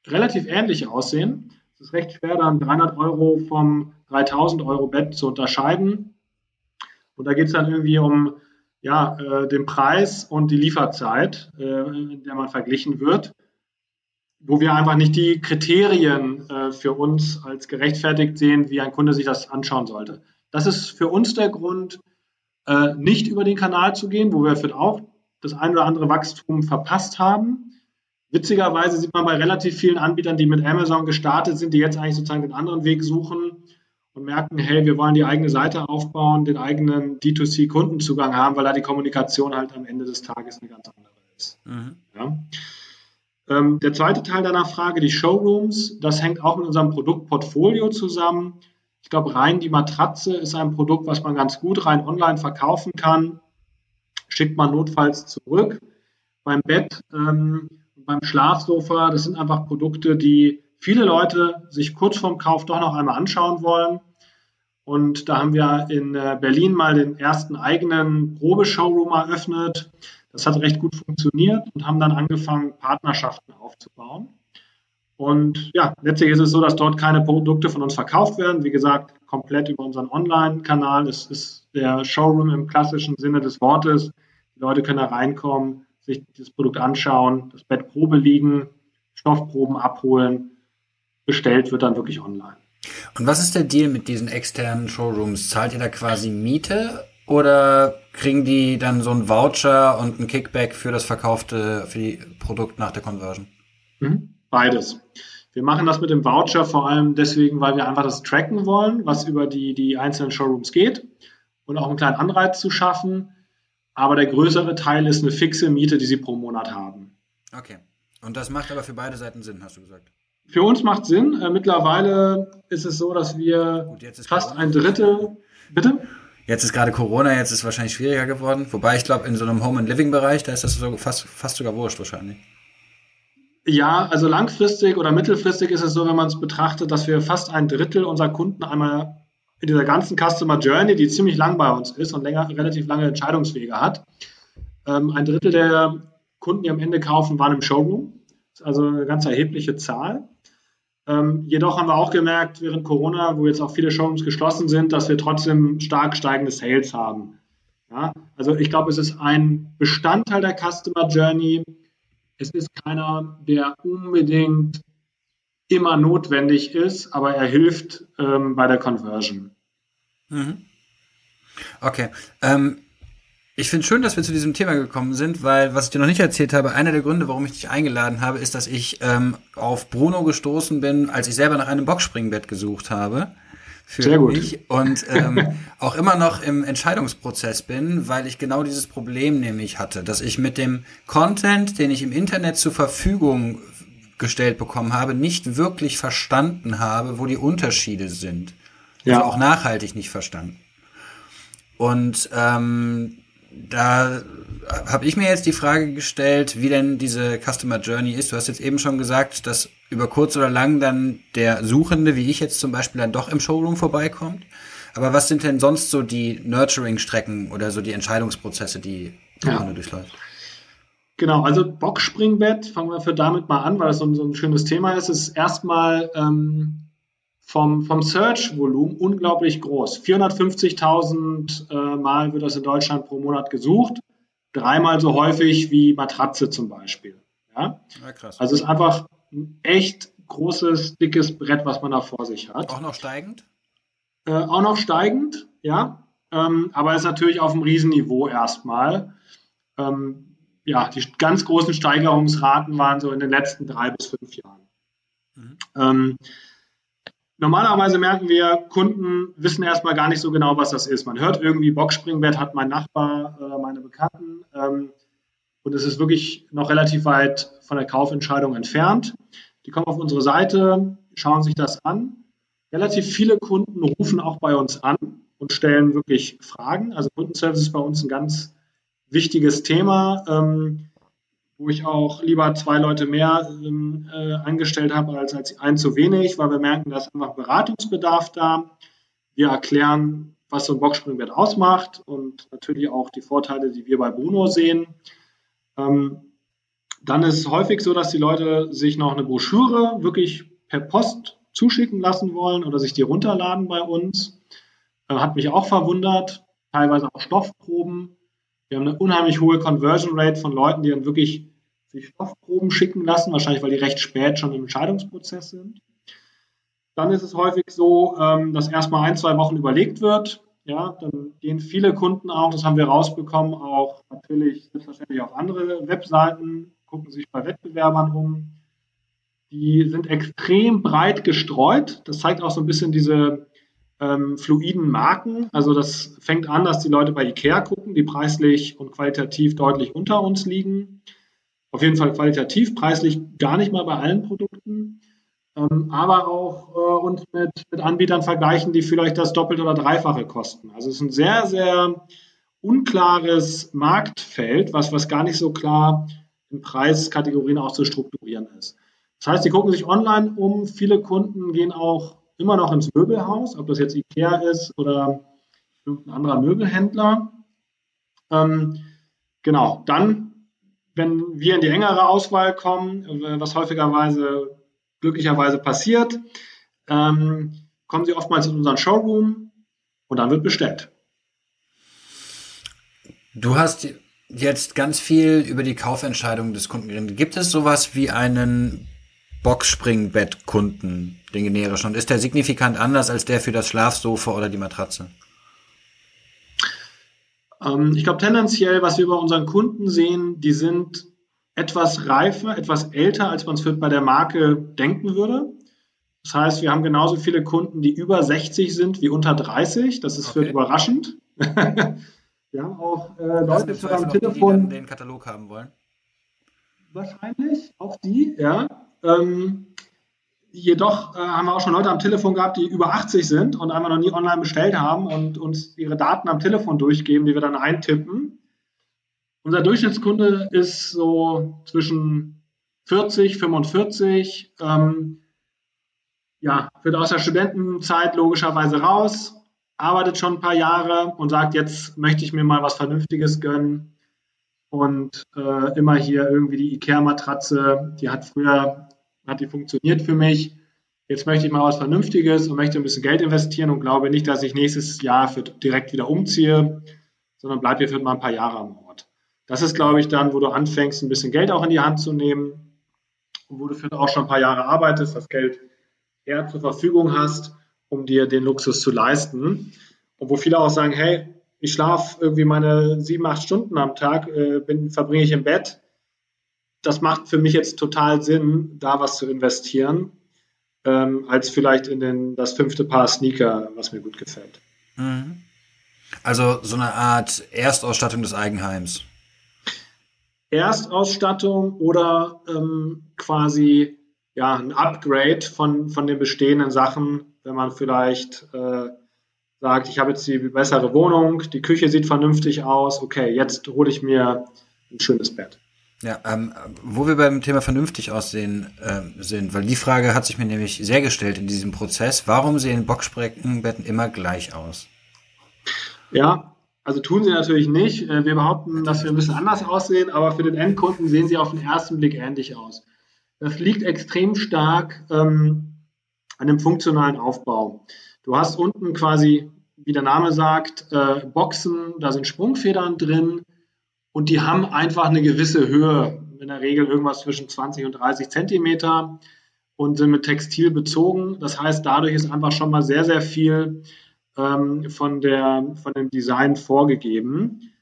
relativ ähnlich aussehen. Es ist recht schwer, dann 300 Euro vom 3000 Euro Bett zu unterscheiden. Und da geht es dann irgendwie um ja, äh, den Preis und die Lieferzeit, äh, in der man verglichen wird, wo wir einfach nicht die Kriterien äh, für uns als gerechtfertigt sehen, wie ein Kunde sich das anschauen sollte. Das ist für uns der Grund, äh, nicht über den Kanal zu gehen, wo wir auch das ein oder andere Wachstum verpasst haben. Witzigerweise sieht man bei relativ vielen Anbietern, die mit Amazon gestartet sind, die jetzt eigentlich sozusagen den anderen Weg suchen, und merken, hey, wir wollen die eigene Seite aufbauen, den eigenen D2C-Kundenzugang haben, weil da die Kommunikation halt am Ende des Tages eine ganz andere ist. Mhm. Ja. Ähm, der zweite Teil deiner Frage, die Showrooms, das hängt auch mit unserem Produktportfolio zusammen. Ich glaube, rein die Matratze ist ein Produkt, was man ganz gut rein online verkaufen kann. Schickt man notfalls zurück. Beim Bett, ähm, beim Schlafsofa, das sind einfach Produkte, die viele Leute sich kurz vorm Kauf doch noch einmal anschauen wollen. Und da haben wir in äh, Berlin mal den ersten eigenen Probeshowroom eröffnet. Das hat recht gut funktioniert und haben dann angefangen, Partnerschaften aufzubauen. Und ja, letztlich ist es so, dass dort keine Produkte von uns verkauft werden. Wie gesagt, komplett über unseren Online-Kanal. Es ist der Showroom im klassischen Sinne des Wortes. Die Leute können da reinkommen, sich das Produkt anschauen, das Bett Probe liegen, Stoffproben abholen bestellt wird dann wirklich online. Und was ist der Deal mit diesen externen Showrooms? Zahlt ihr da quasi Miete oder kriegen die dann so einen Voucher und einen Kickback für das verkaufte für die Produkt nach der Conversion? Mhm. Beides. Wir machen das mit dem Voucher vor allem deswegen, weil wir einfach das tracken wollen, was über die, die einzelnen Showrooms geht und auch einen kleinen Anreiz zu schaffen. Aber der größere Teil ist eine fixe Miete, die sie pro Monat haben. Okay. Und das macht aber für beide Seiten Sinn, hast du gesagt? Für uns macht Sinn. Äh, mittlerweile ist es so, dass wir Gut, fast Corona. ein Drittel. Bitte? Jetzt ist gerade Corona, jetzt ist es wahrscheinlich schwieriger geworden. Wobei ich glaube, in so einem Home and Living Bereich, da ist das so fast, fast sogar wurscht wahrscheinlich. Ja, also langfristig oder mittelfristig ist es so, wenn man es betrachtet, dass wir fast ein Drittel unserer Kunden einmal in dieser ganzen Customer Journey, die ziemlich lang bei uns ist und länger, relativ lange Entscheidungswege hat, ähm, ein Drittel der Kunden, die am Ende kaufen, waren im Showroom. Das ist also eine ganz erhebliche Zahl. Ähm, jedoch haben wir auch gemerkt, während Corona, wo jetzt auch viele Showrooms geschlossen sind, dass wir trotzdem stark steigende Sales haben. Ja, also ich glaube, es ist ein Bestandteil der Customer Journey. Es ist keiner, der unbedingt immer notwendig ist, aber er hilft ähm, bei der Conversion. Mhm. Okay. Ähm, ich finde schön, dass wir zu diesem Thema gekommen sind, weil, was ich dir noch nicht erzählt habe, einer der Gründe, warum ich dich eingeladen habe, ist, dass ich ähm, auf Bruno gestoßen bin, als ich selber nach einem Boxspringbett gesucht habe. Für Sehr gut. mich und ähm, auch immer noch im Entscheidungsprozess bin, weil ich genau dieses Problem nämlich hatte, dass ich mit dem Content, den ich im Internet zur Verfügung gestellt bekommen habe, nicht wirklich verstanden habe, wo die Unterschiede sind. Ja. Also auch nachhaltig nicht verstanden. Und ähm, da habe ich mir jetzt die Frage gestellt, wie denn diese Customer Journey ist. Du hast jetzt eben schon gesagt, dass über kurz oder lang dann der Suchende, wie ich jetzt zum Beispiel, dann doch im Showroom vorbeikommt. Aber was sind denn sonst so die Nurturing-Strecken oder so die Entscheidungsprozesse, die der ja. Durchläuft? Genau, also Boxspringbett, fangen wir für damit mal an, weil das so ein, so ein schönes Thema ist, ist erstmal ähm, vom, vom Search-Volumen unglaublich groß. 450.000 äh, Mal wird das in Deutschland pro Monat gesucht. Dreimal so häufig wie Matratze zum Beispiel. Ja? ja krass. Also es ist einfach ein echt großes, dickes Brett, was man da vor sich hat. Auch noch steigend? Äh, auch noch steigend, ja. Ähm, aber ist natürlich auf einem Riesenniveau erstmal. Ähm, ja, die ganz großen Steigerungsraten waren so in den letzten drei bis fünf Jahren. Mhm. Ähm, Normalerweise merken wir, Kunden wissen erstmal gar nicht so genau, was das ist. Man hört irgendwie, Boxspringbett hat mein Nachbar, äh, meine Bekannten. Ähm, und es ist wirklich noch relativ weit von der Kaufentscheidung entfernt. Die kommen auf unsere Seite, schauen sich das an. Relativ viele Kunden rufen auch bei uns an und stellen wirklich Fragen. Also Kundenservice ist bei uns ein ganz wichtiges Thema. Ähm, wo ich auch lieber zwei Leute mehr ähm, äh, angestellt habe als, als ein zu wenig, weil wir merken, da ist einfach Beratungsbedarf da. wir erklären, was so ein Boxspringbett ausmacht und natürlich auch die Vorteile, die wir bei Bruno sehen. Ähm, dann ist es häufig so, dass die Leute sich noch eine Broschüre wirklich per Post zuschicken lassen wollen oder sich die runterladen bei uns. Äh, hat mich auch verwundert. Teilweise auch Stoffproben. Wir haben eine unheimlich hohe Conversion Rate von Leuten, die dann wirklich sich Stoffproben schicken lassen, wahrscheinlich weil die recht spät schon im Entscheidungsprozess sind. Dann ist es häufig so, ähm, dass erstmal ein, zwei Wochen überlegt wird. Ja, dann gehen viele Kunden auch, das haben wir rausbekommen, auch natürlich selbstverständlich auf andere Webseiten, gucken sich bei Wettbewerbern um. Die sind extrem breit gestreut. Das zeigt auch so ein bisschen diese ähm, fluiden Marken. Also das fängt an, dass die Leute bei Ikea gucken, die preislich und qualitativ deutlich unter uns liegen. Auf jeden Fall qualitativ, preislich gar nicht mal bei allen Produkten. Ähm, aber auch äh, uns mit, mit Anbietern vergleichen, die vielleicht das Doppelte oder Dreifache kosten. Also es ist ein sehr, sehr unklares Marktfeld, was, was gar nicht so klar in Preiskategorien auch zu strukturieren ist. Das heißt, die gucken sich online um. Viele Kunden gehen auch immer noch ins Möbelhaus, ob das jetzt Ikea ist oder irgendein anderer Möbelhändler. Ähm, genau, dann, wenn wir in die engere Auswahl kommen, äh, was häufigerweise glücklicherweise passiert, ähm, kommen sie oftmals in unseren Showroom und dann wird bestellt. Du hast jetzt ganz viel über die Kaufentscheidung des Kunden geredet. Gibt es sowas wie einen Boxspringbett-Kunden, den generischen? Und ist der signifikant anders als der für das Schlafsofa oder die Matratze? Ähm, ich glaube tendenziell, was wir bei unseren Kunden sehen, die sind etwas reifer, etwas älter, als man es bei der Marke denken würde. Das heißt, wir haben genauso viele Kunden, die über 60 sind wie unter 30. Das ist okay. überraschend. wir haben auch äh, Leute die am Telefon. Die, den Katalog haben wollen. Wahrscheinlich, auch die, ja. Ähm, jedoch äh, haben wir auch schon Leute am Telefon gehabt, die über 80 sind und einmal noch nie online bestellt haben und uns ihre Daten am Telefon durchgeben, die wir dann eintippen. Unser Durchschnittskunde ist so zwischen 40, 45, ähm, ja, wird aus der Studentenzeit logischerweise raus, arbeitet schon ein paar Jahre und sagt, jetzt möchte ich mir mal was Vernünftiges gönnen. Und äh, immer hier irgendwie die Ikea-Matratze, die hat früher, hat die funktioniert für mich. Jetzt möchte ich mal was Vernünftiges und möchte ein bisschen Geld investieren und glaube nicht, dass ich nächstes Jahr für direkt wieder umziehe, sondern bleibe hier für mal ein paar Jahre am Ort. Das ist, glaube ich, dann, wo du anfängst, ein bisschen Geld auch in die Hand zu nehmen und wo du für auch schon ein paar Jahre arbeitest, das Geld eher zur Verfügung hast, um dir den Luxus zu leisten. Und wo viele auch sagen, hey, ich schlafe irgendwie meine sieben, acht Stunden am Tag, äh, bin, verbringe ich im Bett. Das macht für mich jetzt total Sinn, da was zu investieren, ähm, als vielleicht in den, das fünfte Paar Sneaker, was mir gut gefällt. Mhm. Also so eine Art Erstausstattung des Eigenheims. Erstausstattung oder ähm, quasi ja, ein Upgrade von, von den bestehenden Sachen, wenn man vielleicht äh, sagt, ich habe jetzt die bessere Wohnung, die Küche sieht vernünftig aus, okay, jetzt hole ich mir ein schönes Bett. Ja, ähm, wo wir beim Thema vernünftig aussehen äh, sind, weil die Frage hat sich mir nämlich sehr gestellt in diesem Prozess. Warum sehen Boxspreckenbetten immer gleich aus? Ja, also tun sie natürlich nicht. Äh, wir behaupten, dass wir ein bisschen anders aussehen, aber für den Endkunden sehen sie auf den ersten Blick ähnlich aus. Das liegt extrem stark ähm, an dem funktionalen Aufbau. Du hast unten quasi, wie der Name sagt, äh, Boxen, da sind Sprungfedern drin und die haben einfach eine gewisse Höhe, in der Regel irgendwas zwischen 20 und 30 Zentimeter und sind mit Textil bezogen. Das heißt, dadurch ist einfach schon mal sehr, sehr viel ähm, von, der, von dem Design vorgegeben.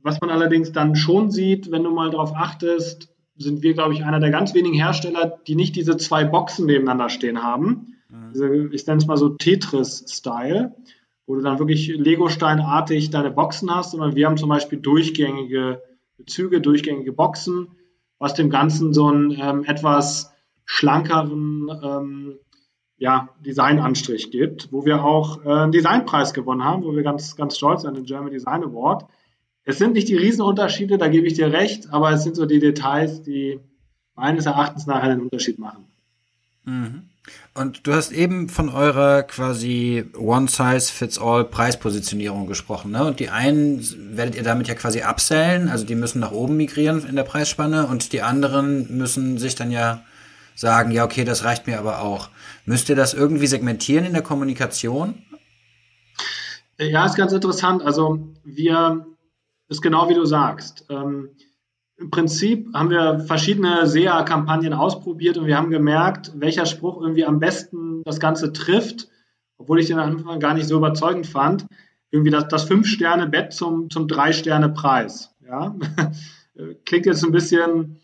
Was man allerdings dann schon sieht, wenn du mal darauf achtest, sind wir, glaube ich, einer der ganz wenigen Hersteller, die nicht diese zwei Boxen nebeneinander stehen haben. Mhm. Diese, ich nenne es mal so Tetris-Style, wo du dann wirklich Lego-Steinartig deine Boxen hast, sondern wir haben zum Beispiel durchgängige Bezüge, durchgängige Boxen, was dem Ganzen so einen ähm, etwas schlankeren ähm, ja, Designanstrich gibt, wo wir auch äh, einen Designpreis gewonnen haben, wo wir ganz, ganz stolz sind, den German Design Award. Es sind nicht die Riesenunterschiede, da gebe ich dir recht, aber es sind so die Details, die meines Erachtens nachher den Unterschied machen. Mhm. Und du hast eben von eurer quasi One-Size-Fits-All-Preispositionierung gesprochen, ne? Und die einen werdet ihr damit ja quasi upsellen, also die müssen nach oben migrieren in der Preisspanne und die anderen müssen sich dann ja sagen, ja, okay, das reicht mir aber auch. Müsst ihr das irgendwie segmentieren in der Kommunikation? Ja, ist ganz interessant. Also wir, ist genau wie du sagst. Ähm, Im Prinzip haben wir verschiedene SEA-Kampagnen ausprobiert und wir haben gemerkt, welcher Spruch irgendwie am besten das Ganze trifft, obwohl ich den am Anfang gar nicht so überzeugend fand. Irgendwie das, das Fünf-Sterne-Bett zum, zum Drei-Sterne-Preis. Ja? Klingt jetzt ein bisschen,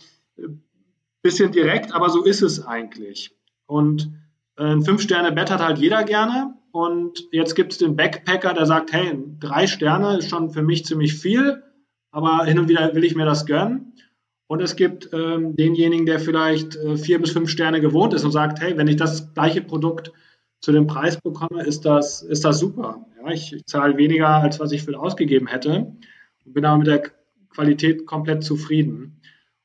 bisschen direkt, aber so ist es eigentlich. Und ein Fünf-Sterne-Bett hat halt jeder gerne. Und jetzt gibt es den Backpacker, der sagt, hey, drei Sterne ist schon für mich ziemlich viel, aber hin und wieder will ich mir das gönnen. Und es gibt ähm, denjenigen, der vielleicht äh, vier bis fünf Sterne gewohnt ist und sagt, hey, wenn ich das gleiche Produkt zu dem Preis bekomme, ist das, ist das super. Ja, ich, ich zahle weniger, als was ich für ausgegeben hätte und bin aber mit der Qualität komplett zufrieden.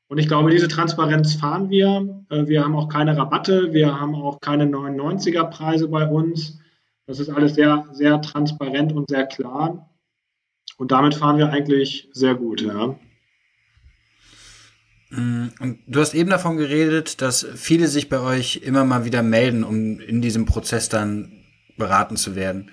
Und ich glaube, diese Transparenz fahren wir. Äh, wir haben auch keine Rabatte, wir haben auch keine 99er Preise bei uns. Das ist alles sehr, sehr transparent und sehr klar. Und damit fahren wir eigentlich sehr gut, ja. Mm, und du hast eben davon geredet, dass viele sich bei euch immer mal wieder melden, um in diesem Prozess dann beraten zu werden.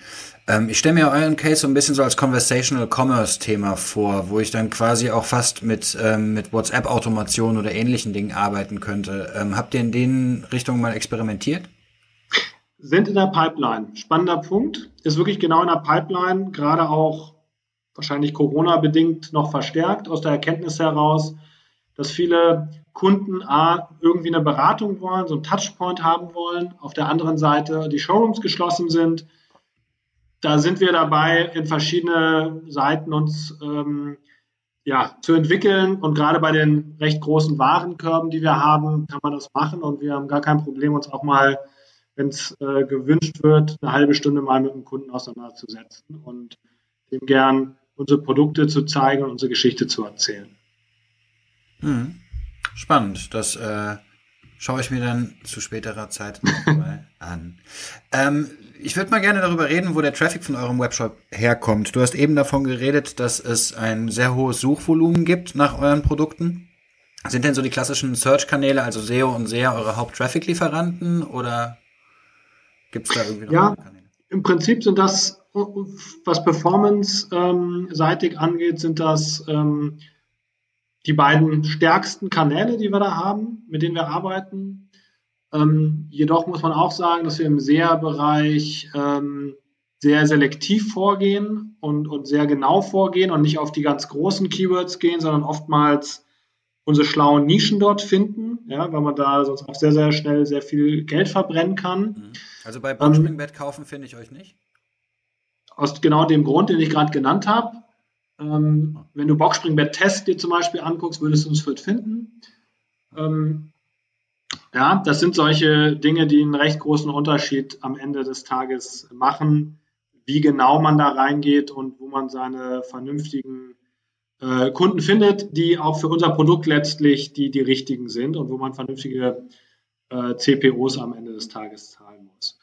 Ähm, ich stelle mir euren Case so ein bisschen so als Conversational Commerce Thema vor, wo ich dann quasi auch fast mit, ähm, mit WhatsApp-Automation oder ähnlichen Dingen arbeiten könnte. Ähm, habt ihr in den Richtungen mal experimentiert? sind in der Pipeline. Spannender Punkt. Ist wirklich genau in der Pipeline, gerade auch wahrscheinlich Corona-bedingt noch verstärkt aus der Erkenntnis heraus, dass viele Kunden A, irgendwie eine Beratung wollen, so einen Touchpoint haben wollen, auf der anderen Seite die Showrooms geschlossen sind. Da sind wir dabei, in verschiedene Seiten uns ähm, ja, zu entwickeln. Und gerade bei den recht großen Warenkörben, die wir haben, kann man das machen. Und wir haben gar kein Problem, uns auch mal wenn es äh, gewünscht wird, eine halbe Stunde mal mit dem Kunden auseinanderzusetzen und dem gern unsere Produkte zu zeigen und unsere Geschichte zu erzählen. Hm. Spannend. Das äh, schaue ich mir dann zu späterer Zeit mal an. Ähm, ich würde mal gerne darüber reden, wo der Traffic von eurem Webshop herkommt. Du hast eben davon geredet, dass es ein sehr hohes Suchvolumen gibt nach euren Produkten. Sind denn so die klassischen Search-Kanäle, also SEO und SEA, eure Haupt-Traffic-Lieferanten oder Gibt es da irgendwie noch Ja, im Prinzip sind das, was Performance-seitig angeht, sind das ähm, die beiden stärksten Kanäle, die wir da haben, mit denen wir arbeiten. Ähm, jedoch muss man auch sagen, dass wir im SEA-Bereich ähm, sehr selektiv vorgehen und, und sehr genau vorgehen und nicht auf die ganz großen Keywords gehen, sondern oftmals unsere schlauen Nischen dort finden, ja, weil man da sonst auch sehr, sehr schnell sehr viel Geld verbrennen kann. Mhm. Also bei Boxspringbett ähm, kaufen finde ich euch nicht? Aus genau dem Grund, den ich gerade genannt habe. Ähm, wenn du Boxspringbett-Test dir zum Beispiel anguckst, würdest du uns fit finden. Ähm, ja, das sind solche Dinge, die einen recht großen Unterschied am Ende des Tages machen, wie genau man da reingeht und wo man seine vernünftigen äh, Kunden findet, die auch für unser Produkt letztlich die, die richtigen sind und wo man vernünftige äh, CPOs am Ende des Tages zahlen muss.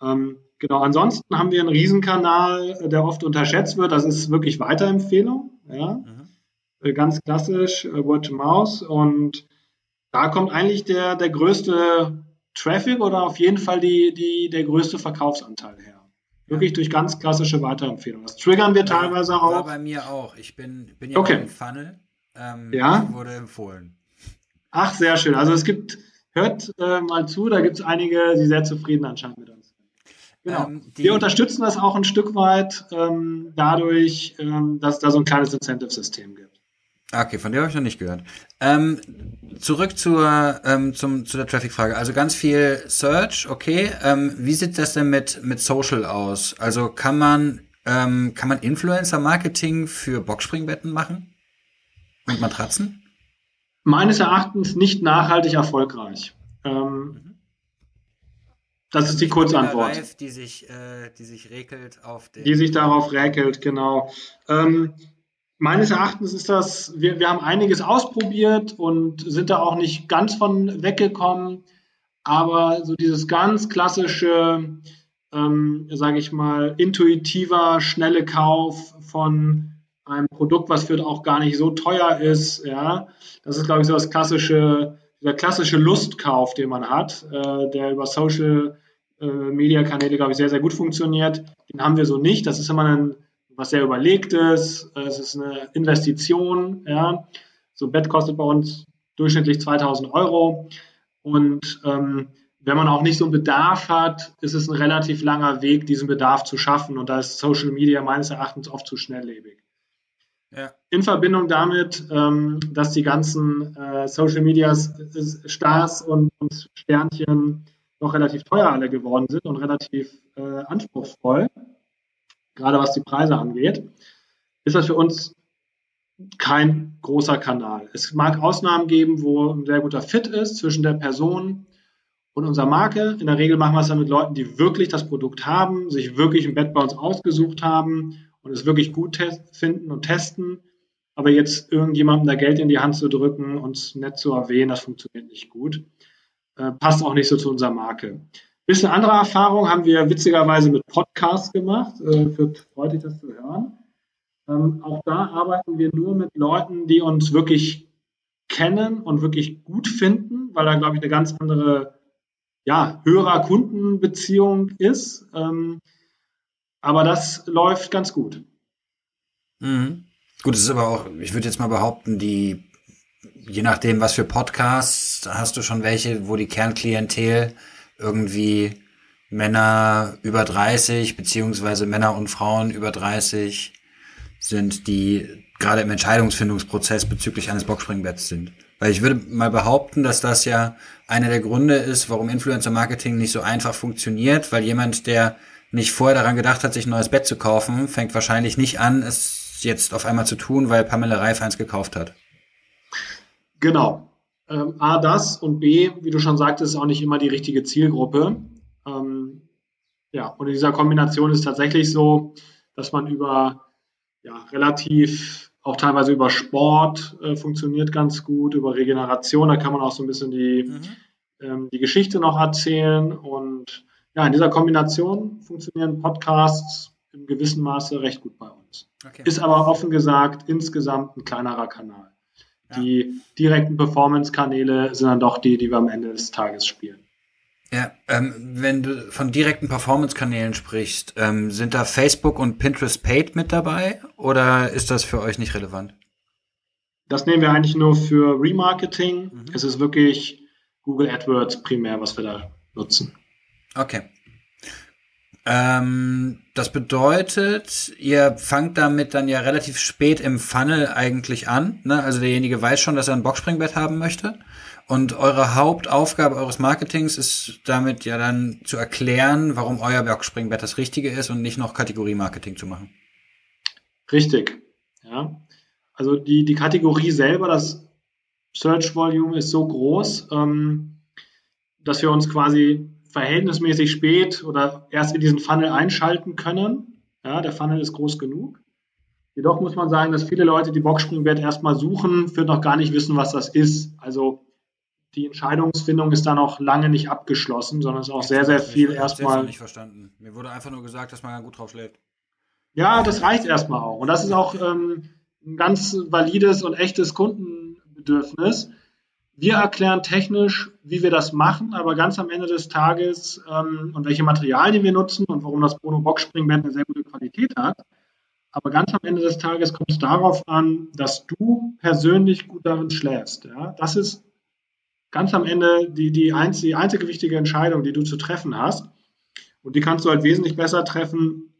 Ähm, genau, ansonsten haben wir einen Riesenkanal, der oft unterschätzt wird. Das ist wirklich Weiterempfehlung. Ja? Mhm. Äh, ganz klassisch, äh, Word to Mouse. Und da kommt eigentlich der, der größte Traffic oder auf jeden Fall die, die, der größte Verkaufsanteil her. Wirklich durch ganz klassische Weiterempfehlungen. Das triggern wir teilweise auch. War bei mir auch. Ich bin, bin ja okay. im Funnel. Ähm, ja. Wurde empfohlen. Ach, sehr schön. Also es gibt, hört äh, mal zu, da gibt es einige, die sehr zufrieden anscheinend mit. Genau. Ähm, wir unterstützen das auch ein Stück weit ähm, dadurch, ähm, dass es da so ein kleines Incentive-System gibt. Okay, von der habe ich noch nicht gehört. Ähm, zurück zur, ähm, zum, zu der Traffic-Frage. Also ganz viel Search, okay. Ähm, wie sieht das denn mit, mit Social aus? Also kann man, ähm, kann man Influencer-Marketing für Boxspringbetten machen? Und Matratzen? meines Erachtens nicht nachhaltig erfolgreich. Ähm, das ist die Kurzantwort. Live, die sich, äh, die sich räkelt auf den. Die sich darauf räkelt, genau. Ähm, meines Erachtens ist das, wir, wir haben einiges ausprobiert und sind da auch nicht ganz von weggekommen. aber so dieses ganz klassische, ähm, sage ich mal, intuitiver, schnelle Kauf von einem Produkt, was für auch gar nicht so teuer ist, ja, das ist, glaube ich, so das klassische, der klassische Lustkauf, den man hat, äh, der über Social äh, Media Kanäle, glaube ich, sehr, sehr gut funktioniert. Den haben wir so nicht. Das ist immer ein, was sehr überlegtes. Es ist eine Investition, ja. So ein Bett kostet bei uns durchschnittlich 2000 Euro. Und ähm, wenn man auch nicht so einen Bedarf hat, ist es ein relativ langer Weg, diesen Bedarf zu schaffen. Und da ist Social Media meines Erachtens oft zu schnelllebig. Ja. In Verbindung damit, ähm, dass die ganzen äh, Social Media Stars und, und, Sternchen noch relativ teuer alle geworden sind und relativ äh, anspruchsvoll, gerade was die Preise angeht, ist das für uns kein großer Kanal. Es mag Ausnahmen geben, wo ein sehr guter Fit ist zwischen der Person und unserer Marke. In der Regel machen wir es dann mit Leuten, die wirklich das Produkt haben, sich wirklich ein Bett bei uns ausgesucht haben und es wirklich gut finden und testen. Aber jetzt irgendjemandem da Geld in die Hand zu drücken und nett zu erwähnen, das funktioniert nicht gut. Äh, passt auch nicht so zu unserer Marke. Bisschen andere Erfahrung haben wir witzigerweise mit Podcasts gemacht. Äh, wird freut das zu hören. Ähm, auch da arbeiten wir nur mit Leuten, die uns wirklich kennen und wirklich gut finden, weil da, glaube ich, eine ganz andere ja, Hörer-Kunden-Beziehung ist. Ähm, aber das läuft ganz gut. Mhm. Gut, es ist aber auch, ich würde jetzt mal behaupten, die, je nachdem, was für Podcasts, hast du schon welche, wo die Kernklientel irgendwie Männer über 30, beziehungsweise Männer und Frauen über 30 sind, die gerade im Entscheidungsfindungsprozess bezüglich eines Boxspringbetts sind. Weil ich würde mal behaupten, dass das ja einer der Gründe ist, warum Influencer Marketing nicht so einfach funktioniert, weil jemand, der nicht vorher daran gedacht hat, sich ein neues Bett zu kaufen, fängt wahrscheinlich nicht an, es jetzt auf einmal zu tun, weil Pamela Reif eins gekauft hat. Genau. Ähm, A, das und B, wie du schon sagtest, ist auch nicht immer die richtige Zielgruppe. Ähm, ja, und in dieser Kombination ist tatsächlich so, dass man über ja, relativ auch teilweise über Sport äh, funktioniert ganz gut, über Regeneration, da kann man auch so ein bisschen die, mhm. ähm, die Geschichte noch erzählen. Und ja, in dieser Kombination funktionieren Podcasts im gewissen Maße recht gut bei uns. Okay. Ist aber offen gesagt insgesamt ein kleinerer Kanal. Ja. Die direkten Performance-Kanäle sind dann doch die, die wir am Ende des Tages spielen. Ja, ähm, wenn du von direkten Performance-Kanälen sprichst, ähm, sind da Facebook und Pinterest Paid mit dabei oder ist das für euch nicht relevant? Das nehmen wir eigentlich nur für Remarketing. Mhm. Es ist wirklich Google AdWords primär, was wir da nutzen. Okay. Ähm, das bedeutet, ihr fangt damit dann ja relativ spät im Funnel eigentlich an. Ne? Also derjenige weiß schon, dass er ein Boxspringbett haben möchte. Und eure Hauptaufgabe eures Marketings ist damit ja dann zu erklären, warum euer Bergspringbett das Richtige ist und nicht noch Kategorie-Marketing zu machen. Richtig, ja. Also die, die Kategorie selber, das Search Volume ist so groß, ähm, dass wir uns quasi verhältnismäßig spät oder erst in diesen Funnel einschalten können. Ja, der Funnel ist groß genug. Jedoch muss man sagen, dass viele Leute die Boxspringbett erstmal suchen, für noch gar nicht wissen, was das ist. Also die Entscheidungsfindung ist da noch lange nicht abgeschlossen, sondern es ist auch sehr, sehr viel ich erstmal. nicht verstanden. Mir wurde einfach nur gesagt, dass man gut drauf schläft. Ja, das reicht erstmal auch. Und das ist auch ähm, ein ganz valides und echtes Kundenbedürfnis. Wir erklären technisch, wie wir das machen, aber ganz am Ende des Tages ähm, und welche Materialien wir nutzen und warum das Bono Box Springband eine sehr gute Qualität hat. Aber ganz am Ende des Tages kommt es darauf an, dass du persönlich gut darin schläfst. Ja? Das ist ganz am Ende die, die, einz, die einzige wichtige Entscheidung, die du zu treffen hast. Und die kannst du halt wesentlich besser treffen,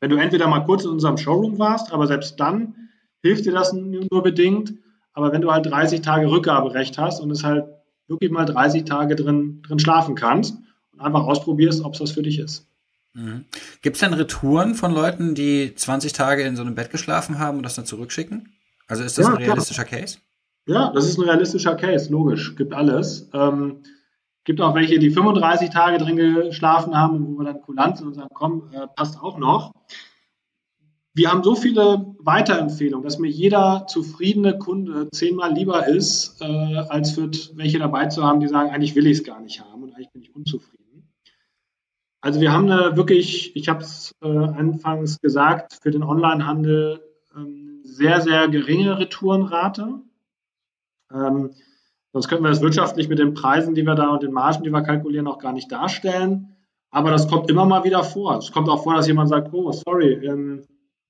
wenn du entweder mal kurz in unserem Showroom warst, aber selbst dann hilft dir das nur bedingt. Aber wenn du halt 30 Tage Rückgaberecht hast und es halt wirklich mal 30 Tage drin, drin schlafen kannst und einfach ausprobierst, ob es was für dich ist. Mhm. Gibt es denn Retouren von Leuten, die 20 Tage in so einem Bett geschlafen haben und das dann zurückschicken? Also ist das ja, ein realistischer klar. Case? Ja, das ist ein realistischer Case, logisch. Gibt alles. Ähm, gibt auch welche, die 35 Tage drin geschlafen haben, wo wir dann kulant sind und sagen, komm, äh, passt auch noch. Wir haben so viele Weiterempfehlungen, dass mir jeder zufriedene Kunde zehnmal lieber ist, äh, als für welche dabei zu haben, die sagen, eigentlich will ich es gar nicht haben und eigentlich bin ich unzufrieden. Also wir haben eine wirklich, ich habe es äh, anfangs gesagt, für den Onlinehandel ähm, sehr, sehr geringe Retourenrate. Ähm, sonst könnten wir das wirtschaftlich mit den Preisen, die wir da und den Margen, die wir kalkulieren, auch gar nicht darstellen. Aber das kommt immer mal wieder vor. Es kommt auch vor, dass jemand sagt, oh, sorry, ähm,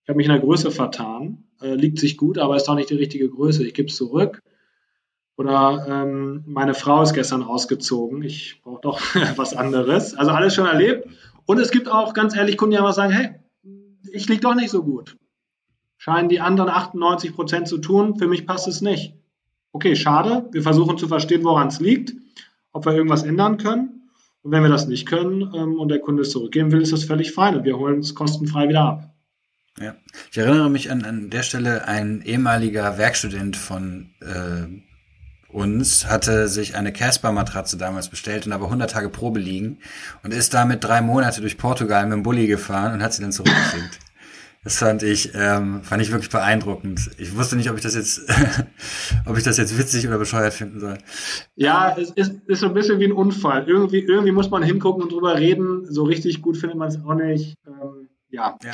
ich habe mich in der Größe vertan, äh, liegt sich gut, aber ist doch nicht die richtige Größe, ich gebe es zurück. Oder ähm, meine Frau ist gestern ausgezogen, ich brauche doch was anderes. Also alles schon erlebt. Und es gibt auch ganz ehrlich Kunden, die aber sagen, hey, ich liege doch nicht so gut. Scheinen die anderen 98 Prozent zu tun, für mich passt es nicht. Okay, schade. Wir versuchen zu verstehen, woran es liegt, ob wir irgendwas ändern können. Und wenn wir das nicht können ähm, und der Kunde es zurückgeben will, ist das völlig fein und wir holen es kostenfrei wieder ab. Ja, ich erinnere mich an, an der Stelle, ein ehemaliger Werkstudent von äh, uns hatte sich eine Casper-Matratze damals bestellt und aber 100 Tage Probe liegen und ist damit drei Monate durch Portugal mit dem Bulli gefahren und hat sie dann zurückgeschickt. Das fand ich, ähm, fand ich wirklich beeindruckend. Ich wusste nicht, ob ich das jetzt, ob ich das jetzt witzig oder bescheuert finden soll. Ja, es ist, ist so ein bisschen wie ein Unfall. Irgendwie, irgendwie muss man hingucken und drüber reden. So richtig gut findet man es auch nicht. Ähm, ja. ja.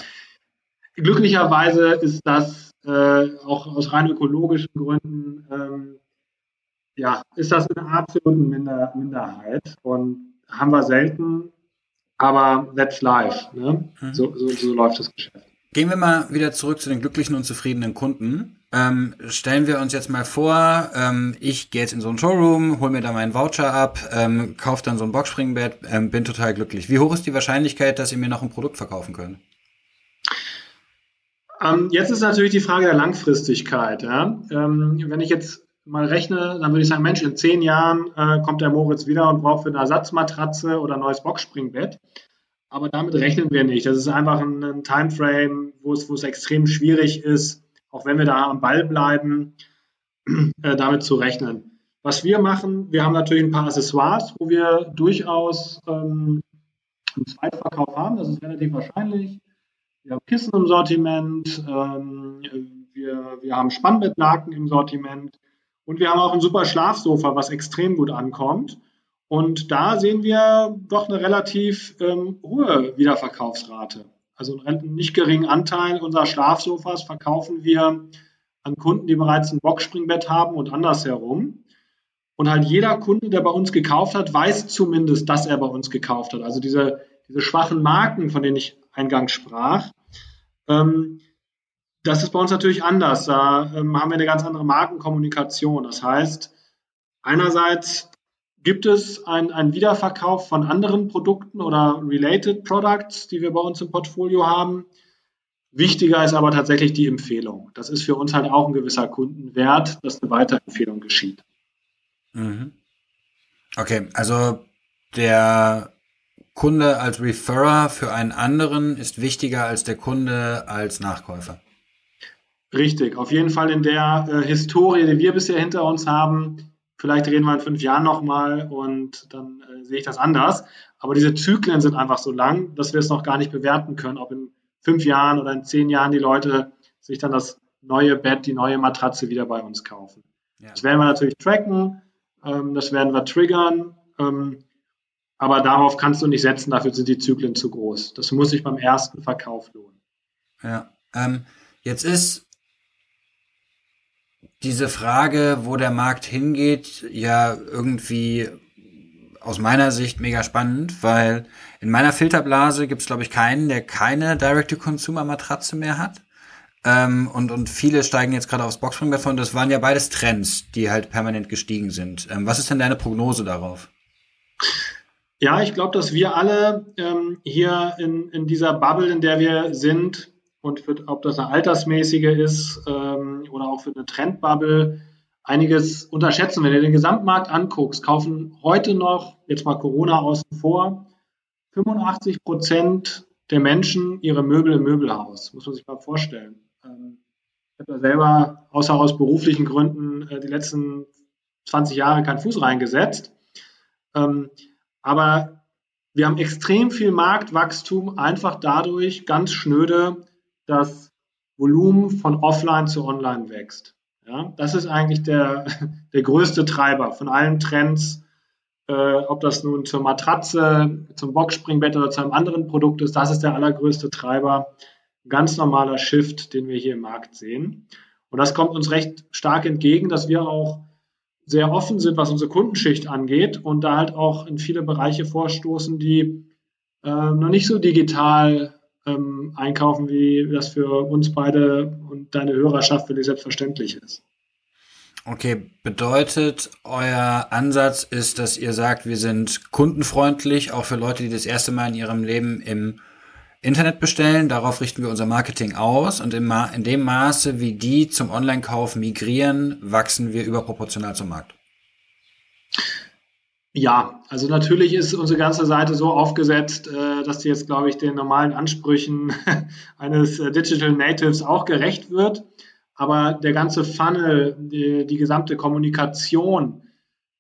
Glücklicherweise ist das äh, auch aus rein ökologischen Gründen, ähm, ja, ist das eine absolute Minder Minderheit und haben wir selten, aber that's life. Ne? Mhm. So, so, so läuft das Geschäft. Gehen wir mal wieder zurück zu den glücklichen und zufriedenen Kunden. Ähm, stellen wir uns jetzt mal vor, ähm, ich gehe jetzt in so ein Showroom, hol mir da meinen Voucher ab, ähm, kaufe dann so ein Boxspringbett, ähm, bin total glücklich. Wie hoch ist die Wahrscheinlichkeit, dass ihr mir noch ein Produkt verkaufen könnt? Ähm, jetzt ist natürlich die Frage der Langfristigkeit. Ja? Ähm, wenn ich jetzt mal rechne, dann würde ich sagen, Mensch, in zehn Jahren äh, kommt der Moritz wieder und braucht für eine Ersatzmatratze oder ein neues Boxspringbett. Aber damit rechnen wir nicht. Das ist einfach ein, ein Timeframe, wo es, wo es extrem schwierig ist, auch wenn wir da am Ball bleiben, äh, damit zu rechnen. Was wir machen, wir haben natürlich ein paar Accessoires, wo wir durchaus ähm, einen Zweitverkauf haben. Das ist relativ wahrscheinlich. Wir haben Kissen im Sortiment, ähm, wir, wir haben Spannbettlaken im Sortiment und wir haben auch ein super Schlafsofa, was extrem gut ankommt. Und da sehen wir doch eine relativ ähm, hohe Wiederverkaufsrate. Also einen nicht geringen Anteil unserer Schlafsofas verkaufen wir an Kunden, die bereits ein Boxspringbett haben und andersherum. Und halt jeder Kunde, der bei uns gekauft hat, weiß zumindest, dass er bei uns gekauft hat. Also diese, diese schwachen Marken, von denen ich eingangs sprach. Ähm, das ist bei uns natürlich anders. Da ähm, haben wir eine ganz andere Markenkommunikation. Das heißt, einerseits gibt es einen Wiederverkauf von anderen Produkten oder related Products, die wir bei uns im Portfolio haben. Wichtiger ist aber tatsächlich die Empfehlung. Das ist für uns halt auch ein gewisser Kundenwert, dass eine Weiterempfehlung geschieht. Mhm. Okay, also der Kunde als Referrer für einen anderen ist wichtiger als der Kunde als Nachkäufer. Richtig, auf jeden Fall in der äh, Historie, die wir bisher hinter uns haben. Vielleicht reden wir in fünf Jahren nochmal und dann äh, sehe ich das anders. Aber diese Zyklen sind einfach so lang, dass wir es noch gar nicht bewerten können, ob in fünf Jahren oder in zehn Jahren die Leute sich dann das neue Bett, die neue Matratze wieder bei uns kaufen. Ja. Das werden wir natürlich tracken, ähm, das werden wir triggern. Ähm, aber darauf kannst du nicht setzen, dafür sind die Zyklen zu groß. Das muss sich beim ersten Verkauf lohnen. Ja, ähm, jetzt ist diese Frage, wo der Markt hingeht, ja irgendwie aus meiner Sicht mega spannend, weil in meiner Filterblase gibt es, glaube ich, keinen, der keine Direct-to-Consumer-Matratze mehr hat. Ähm, und, und viele steigen jetzt gerade aufs Boxspringbett von. Das waren ja beides Trends, die halt permanent gestiegen sind. Ähm, was ist denn deine Prognose darauf? Ja, ich glaube, dass wir alle ähm, hier in, in dieser Bubble, in der wir sind, und für, ob das eine altersmäßige ist ähm, oder auch für eine Trendbubble, einiges unterschätzen. Wenn du den Gesamtmarkt anguckst, kaufen heute noch, jetzt mal Corona außen vor, 85 Prozent der Menschen ihre Möbel im Möbelhaus. Muss man sich mal vorstellen. Ähm, ich habe da selber, außer aus beruflichen Gründen, äh, die letzten 20 Jahre keinen Fuß reingesetzt. Ähm, aber wir haben extrem viel Marktwachstum einfach dadurch, ganz schnöde, dass Volumen von offline zu online wächst. Ja, das ist eigentlich der, der größte Treiber von allen Trends, äh, ob das nun zur Matratze, zum Boxspringbett oder zu einem anderen Produkt ist. Das ist der allergrößte Treiber. Ganz normaler Shift, den wir hier im Markt sehen. Und das kommt uns recht stark entgegen, dass wir auch sehr offen sind, was unsere Kundenschicht angeht und da halt auch in viele Bereiche vorstoßen, die äh, noch nicht so digital ähm, einkaufen, wie das für uns beide und deine Hörerschaft für dich selbstverständlich ist. Okay, bedeutet, euer Ansatz ist, dass ihr sagt, wir sind kundenfreundlich, auch für Leute, die das erste Mal in ihrem Leben im Internet bestellen. Darauf richten wir unser Marketing aus und in, in dem Maße, wie die zum Online-Kauf migrieren, wachsen wir überproportional zum Markt. Ja, also natürlich ist unsere ganze Seite so aufgesetzt, äh, dass die jetzt, glaube ich, den normalen Ansprüchen eines äh, Digital Natives auch gerecht wird. Aber der ganze Funnel, die, die gesamte Kommunikation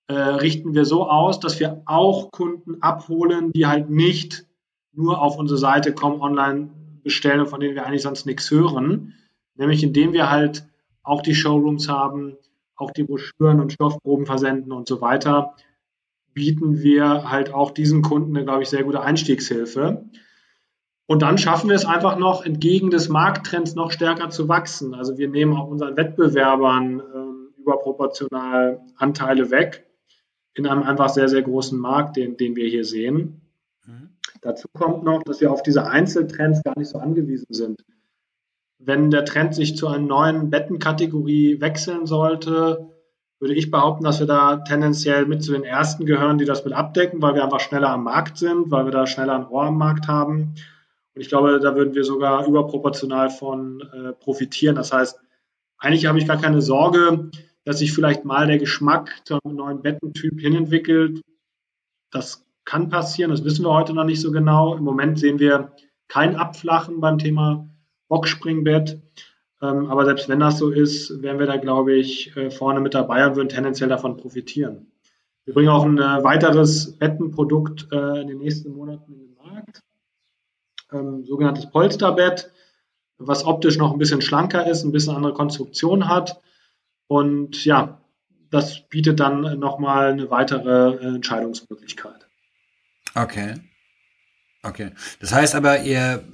äh, richten wir so aus, dass wir auch Kunden abholen, die halt nicht nur auf unsere Seite kommen, online bestellen, von denen wir eigentlich sonst nichts hören. Nämlich indem wir halt auch die Showrooms haben, auch die Broschüren und Stoffproben versenden und so weiter bieten wir halt auch diesen Kunden eine, glaube ich, sehr gute Einstiegshilfe. Und dann schaffen wir es einfach noch, entgegen des Markttrends noch stärker zu wachsen. Also wir nehmen auch unseren Wettbewerbern äh, überproportional Anteile weg in einem einfach sehr, sehr großen Markt, den, den wir hier sehen. Dazu kommt noch, dass wir auf diese Einzeltrends gar nicht so angewiesen sind. Wenn der Trend sich zu einer neuen Bettenkategorie wechseln sollte, würde ich behaupten, dass wir da tendenziell mit zu den ersten gehören, die das mit abdecken, weil wir einfach schneller am Markt sind, weil wir da schneller ein Ohr am Markt haben. Und ich glaube, da würden wir sogar überproportional von äh, profitieren. Das heißt, eigentlich habe ich gar keine Sorge, dass sich vielleicht mal der Geschmack zu einem neuen Bettentyp hinentwickelt. Das kann passieren, das wissen wir heute noch nicht so genau. Im Moment sehen wir kein Abflachen beim Thema Boxspringbett. Ähm, aber selbst wenn das so ist, wären wir da, glaube ich, äh, vorne mit dabei und würden tendenziell davon profitieren. Wir bringen auch ein äh, weiteres Bettenprodukt äh, in den nächsten Monaten in den Markt, ähm, sogenanntes Polsterbett, was optisch noch ein bisschen schlanker ist, ein bisschen andere Konstruktion hat. Und ja, das bietet dann nochmal eine weitere Entscheidungsmöglichkeit. Okay. Okay. Das heißt aber, ihr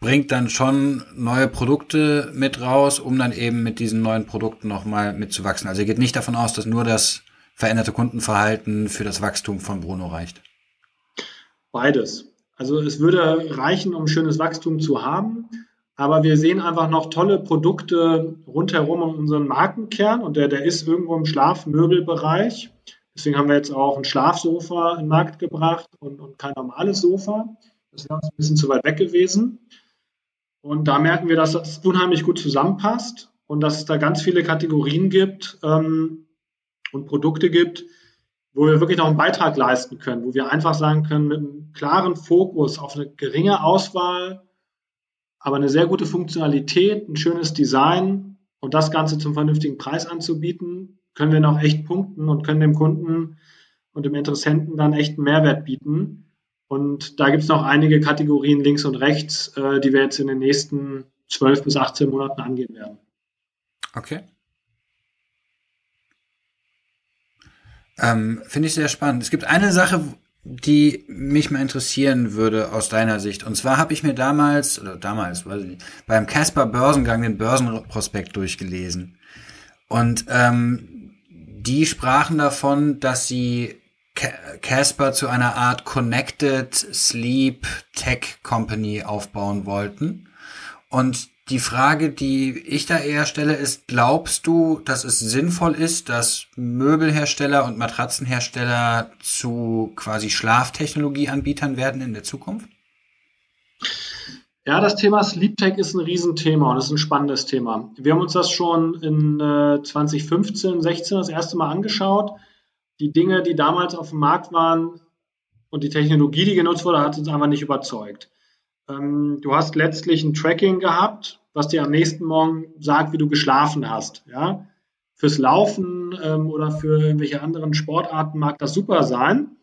bringt dann schon neue Produkte mit raus, um dann eben mit diesen neuen Produkten nochmal mitzuwachsen. Also ihr geht nicht davon aus, dass nur das veränderte Kundenverhalten für das Wachstum von Bruno reicht. Beides. Also es würde reichen, um schönes Wachstum zu haben, aber wir sehen einfach noch tolle Produkte rundherum um unseren Markenkern und der, der ist irgendwo im Schlafmöbelbereich. Deswegen haben wir jetzt auch ein Schlafsofa in den Markt gebracht und, und kein normales Sofa. Das wäre uns ein bisschen zu weit weg gewesen. Und da merken wir, dass das unheimlich gut zusammenpasst und dass es da ganz viele Kategorien gibt ähm, und Produkte gibt, wo wir wirklich noch einen Beitrag leisten können, wo wir einfach sagen können, mit einem klaren Fokus auf eine geringe Auswahl, aber eine sehr gute Funktionalität, ein schönes Design und das Ganze zum vernünftigen Preis anzubieten, können wir noch echt punkten und können dem Kunden und dem Interessenten dann echt einen Mehrwert bieten. Und da gibt es noch einige Kategorien links und rechts, äh, die wir jetzt in den nächsten 12 bis 18 Monaten angehen werden. Okay. Ähm, Finde ich sehr spannend. Es gibt eine Sache, die mich mal interessieren würde aus deiner Sicht. Und zwar habe ich mir damals, oder damals, weiß ich beim Casper Börsengang den Börsenprospekt durchgelesen. Und ähm, die sprachen davon, dass sie Casper zu einer Art Connected Sleep Tech Company aufbauen wollten. Und die Frage, die ich da eher stelle, ist, glaubst du, dass es sinnvoll ist, dass Möbelhersteller und Matratzenhersteller zu quasi Schlaftechnologieanbietern werden in der Zukunft? Ja, das Thema Sleep Tech ist ein Riesenthema und ist ein spannendes Thema. Wir haben uns das schon in äh, 2015, 16 das erste Mal angeschaut die Dinge, die damals auf dem Markt waren und die Technologie, die genutzt wurde, hat uns einfach nicht überzeugt. Ähm, du hast letztlich ein Tracking gehabt, was dir am nächsten Morgen sagt, wie du geschlafen hast. Ja? Fürs Laufen ähm, oder für irgendwelche anderen Sportarten mag das super sein.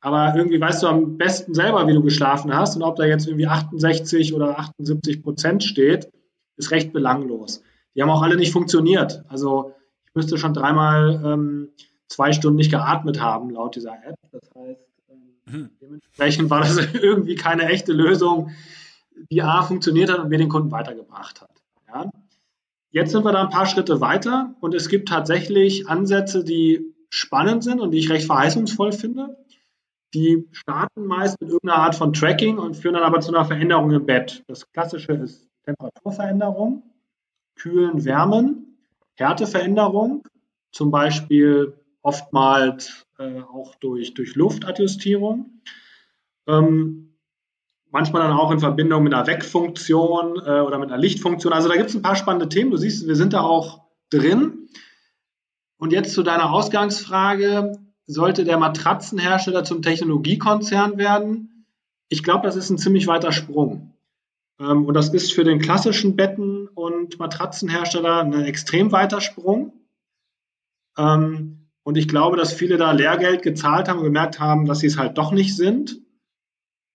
Aber irgendwie weißt du am besten selber, wie du geschlafen hast und ob da jetzt irgendwie 68 oder 78 Prozent steht, ist recht belanglos. Die haben auch alle nicht funktioniert. Also ich müsste schon dreimal ähm, zwei Stunden nicht geatmet haben, laut dieser App. Das heißt, ähm, mhm. dementsprechend war das irgendwie keine echte Lösung, die A funktioniert hat und mir den Kunden weitergebracht hat. Ja. Jetzt sind wir da ein paar Schritte weiter und es gibt tatsächlich Ansätze, die spannend sind und die ich recht verheißungsvoll finde. Die starten meist mit irgendeiner Art von Tracking und führen dann aber zu einer Veränderung im Bett. Das klassische ist Temperaturveränderung, Kühlen, Wärmen, Härteveränderung, zum Beispiel oftmals äh, auch durch, durch Luftadjustierung. Ähm, manchmal dann auch in Verbindung mit einer Wegfunktion äh, oder mit einer Lichtfunktion. Also da gibt es ein paar spannende Themen. Du siehst, wir sind da auch drin. Und jetzt zu deiner Ausgangsfrage. Sollte der Matratzenhersteller zum Technologiekonzern werden? Ich glaube, das ist ein ziemlich weiter Sprung. Ähm, und das ist für den klassischen Betten- und Matratzenhersteller ein extrem weiter Sprung. Ähm, und ich glaube, dass viele da Lehrgeld gezahlt haben und gemerkt haben, dass sie es halt doch nicht sind.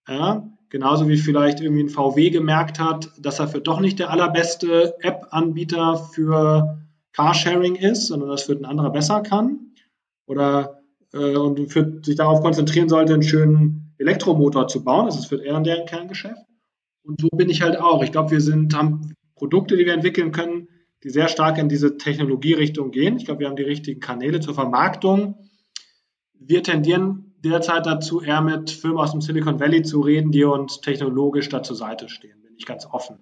Ja, genauso wie vielleicht irgendwie ein VW gemerkt hat, dass er für doch nicht der allerbeste App-Anbieter für Carsharing ist, sondern das für ein anderer besser kann. Oder äh, und für, sich darauf konzentrieren sollte, einen schönen Elektromotor zu bauen. Das ist für eher deren Kerngeschäft. Und so bin ich halt auch. Ich glaube, wir sind, haben Produkte, die wir entwickeln können, die sehr stark in diese Technologierichtung gehen. Ich glaube, wir haben die richtigen Kanäle zur Vermarktung. Wir tendieren derzeit dazu, eher mit Firmen aus dem Silicon Valley zu reden, die uns technologisch da zur Seite stehen, bin ich ganz offen.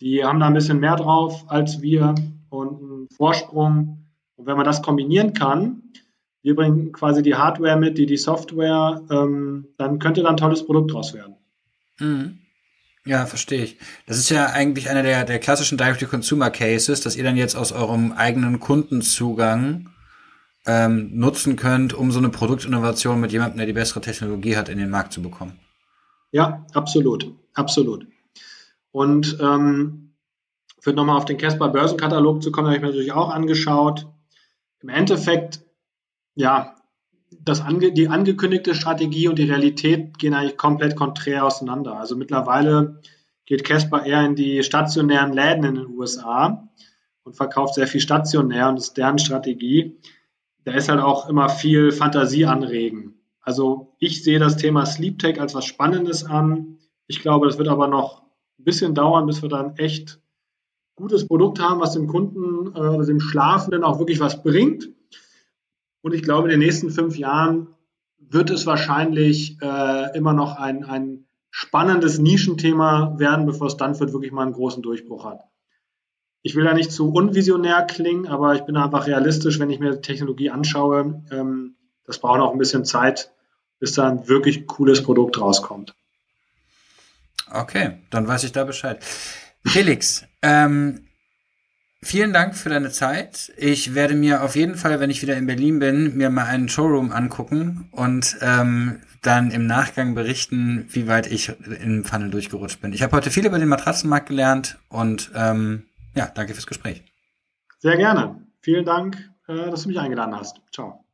Die haben da ein bisschen mehr drauf als wir und einen Vorsprung. Und wenn man das kombinieren kann, wir bringen quasi die Hardware mit, die die Software, ähm, dann könnte da ein tolles Produkt draus werden. Mhm. Ja, verstehe ich. Das ist ja eigentlich einer der, der klassischen Direct-to-Consumer-Cases, dass ihr dann jetzt aus eurem eigenen Kundenzugang ähm, nutzen könnt, um so eine Produktinnovation mit jemandem, der die bessere Technologie hat, in den Markt zu bekommen. Ja, absolut, absolut. Und ähm, für nochmal auf den Casper Börsenkatalog zu kommen, habe ich mir natürlich auch angeschaut. Im Endeffekt, ja, das ange die angekündigte Strategie und die Realität gehen eigentlich komplett konträr auseinander. Also mittlerweile geht Casper eher in die stationären Läden in den USA und verkauft sehr viel stationär und ist deren Strategie. Da ist halt auch immer viel Fantasie anregen. Also ich sehe das Thema Sleep Tech als was Spannendes an. Ich glaube, das wird aber noch ein bisschen dauern, bis wir dann echt gutes Produkt haben, was dem Kunden, äh, dem Schlafenden auch wirklich was bringt. Und ich glaube, in den nächsten fünf Jahren wird es wahrscheinlich äh, immer noch ein, ein spannendes Nischenthema werden, bevor für wirklich mal einen großen Durchbruch hat. Ich will da nicht zu unvisionär klingen, aber ich bin einfach realistisch, wenn ich mir Technologie anschaue. Ähm, das braucht auch ein bisschen Zeit, bis da ein wirklich cooles Produkt rauskommt. Okay, dann weiß ich da Bescheid. Felix, ähm, Vielen Dank für deine Zeit. Ich werde mir auf jeden Fall, wenn ich wieder in Berlin bin, mir mal einen Showroom angucken und ähm, dann im Nachgang berichten, wie weit ich im Funnel durchgerutscht bin. Ich habe heute viel über den Matratzenmarkt gelernt und ähm, ja, danke fürs Gespräch. Sehr gerne. Vielen Dank, äh, dass du mich eingeladen hast. Ciao.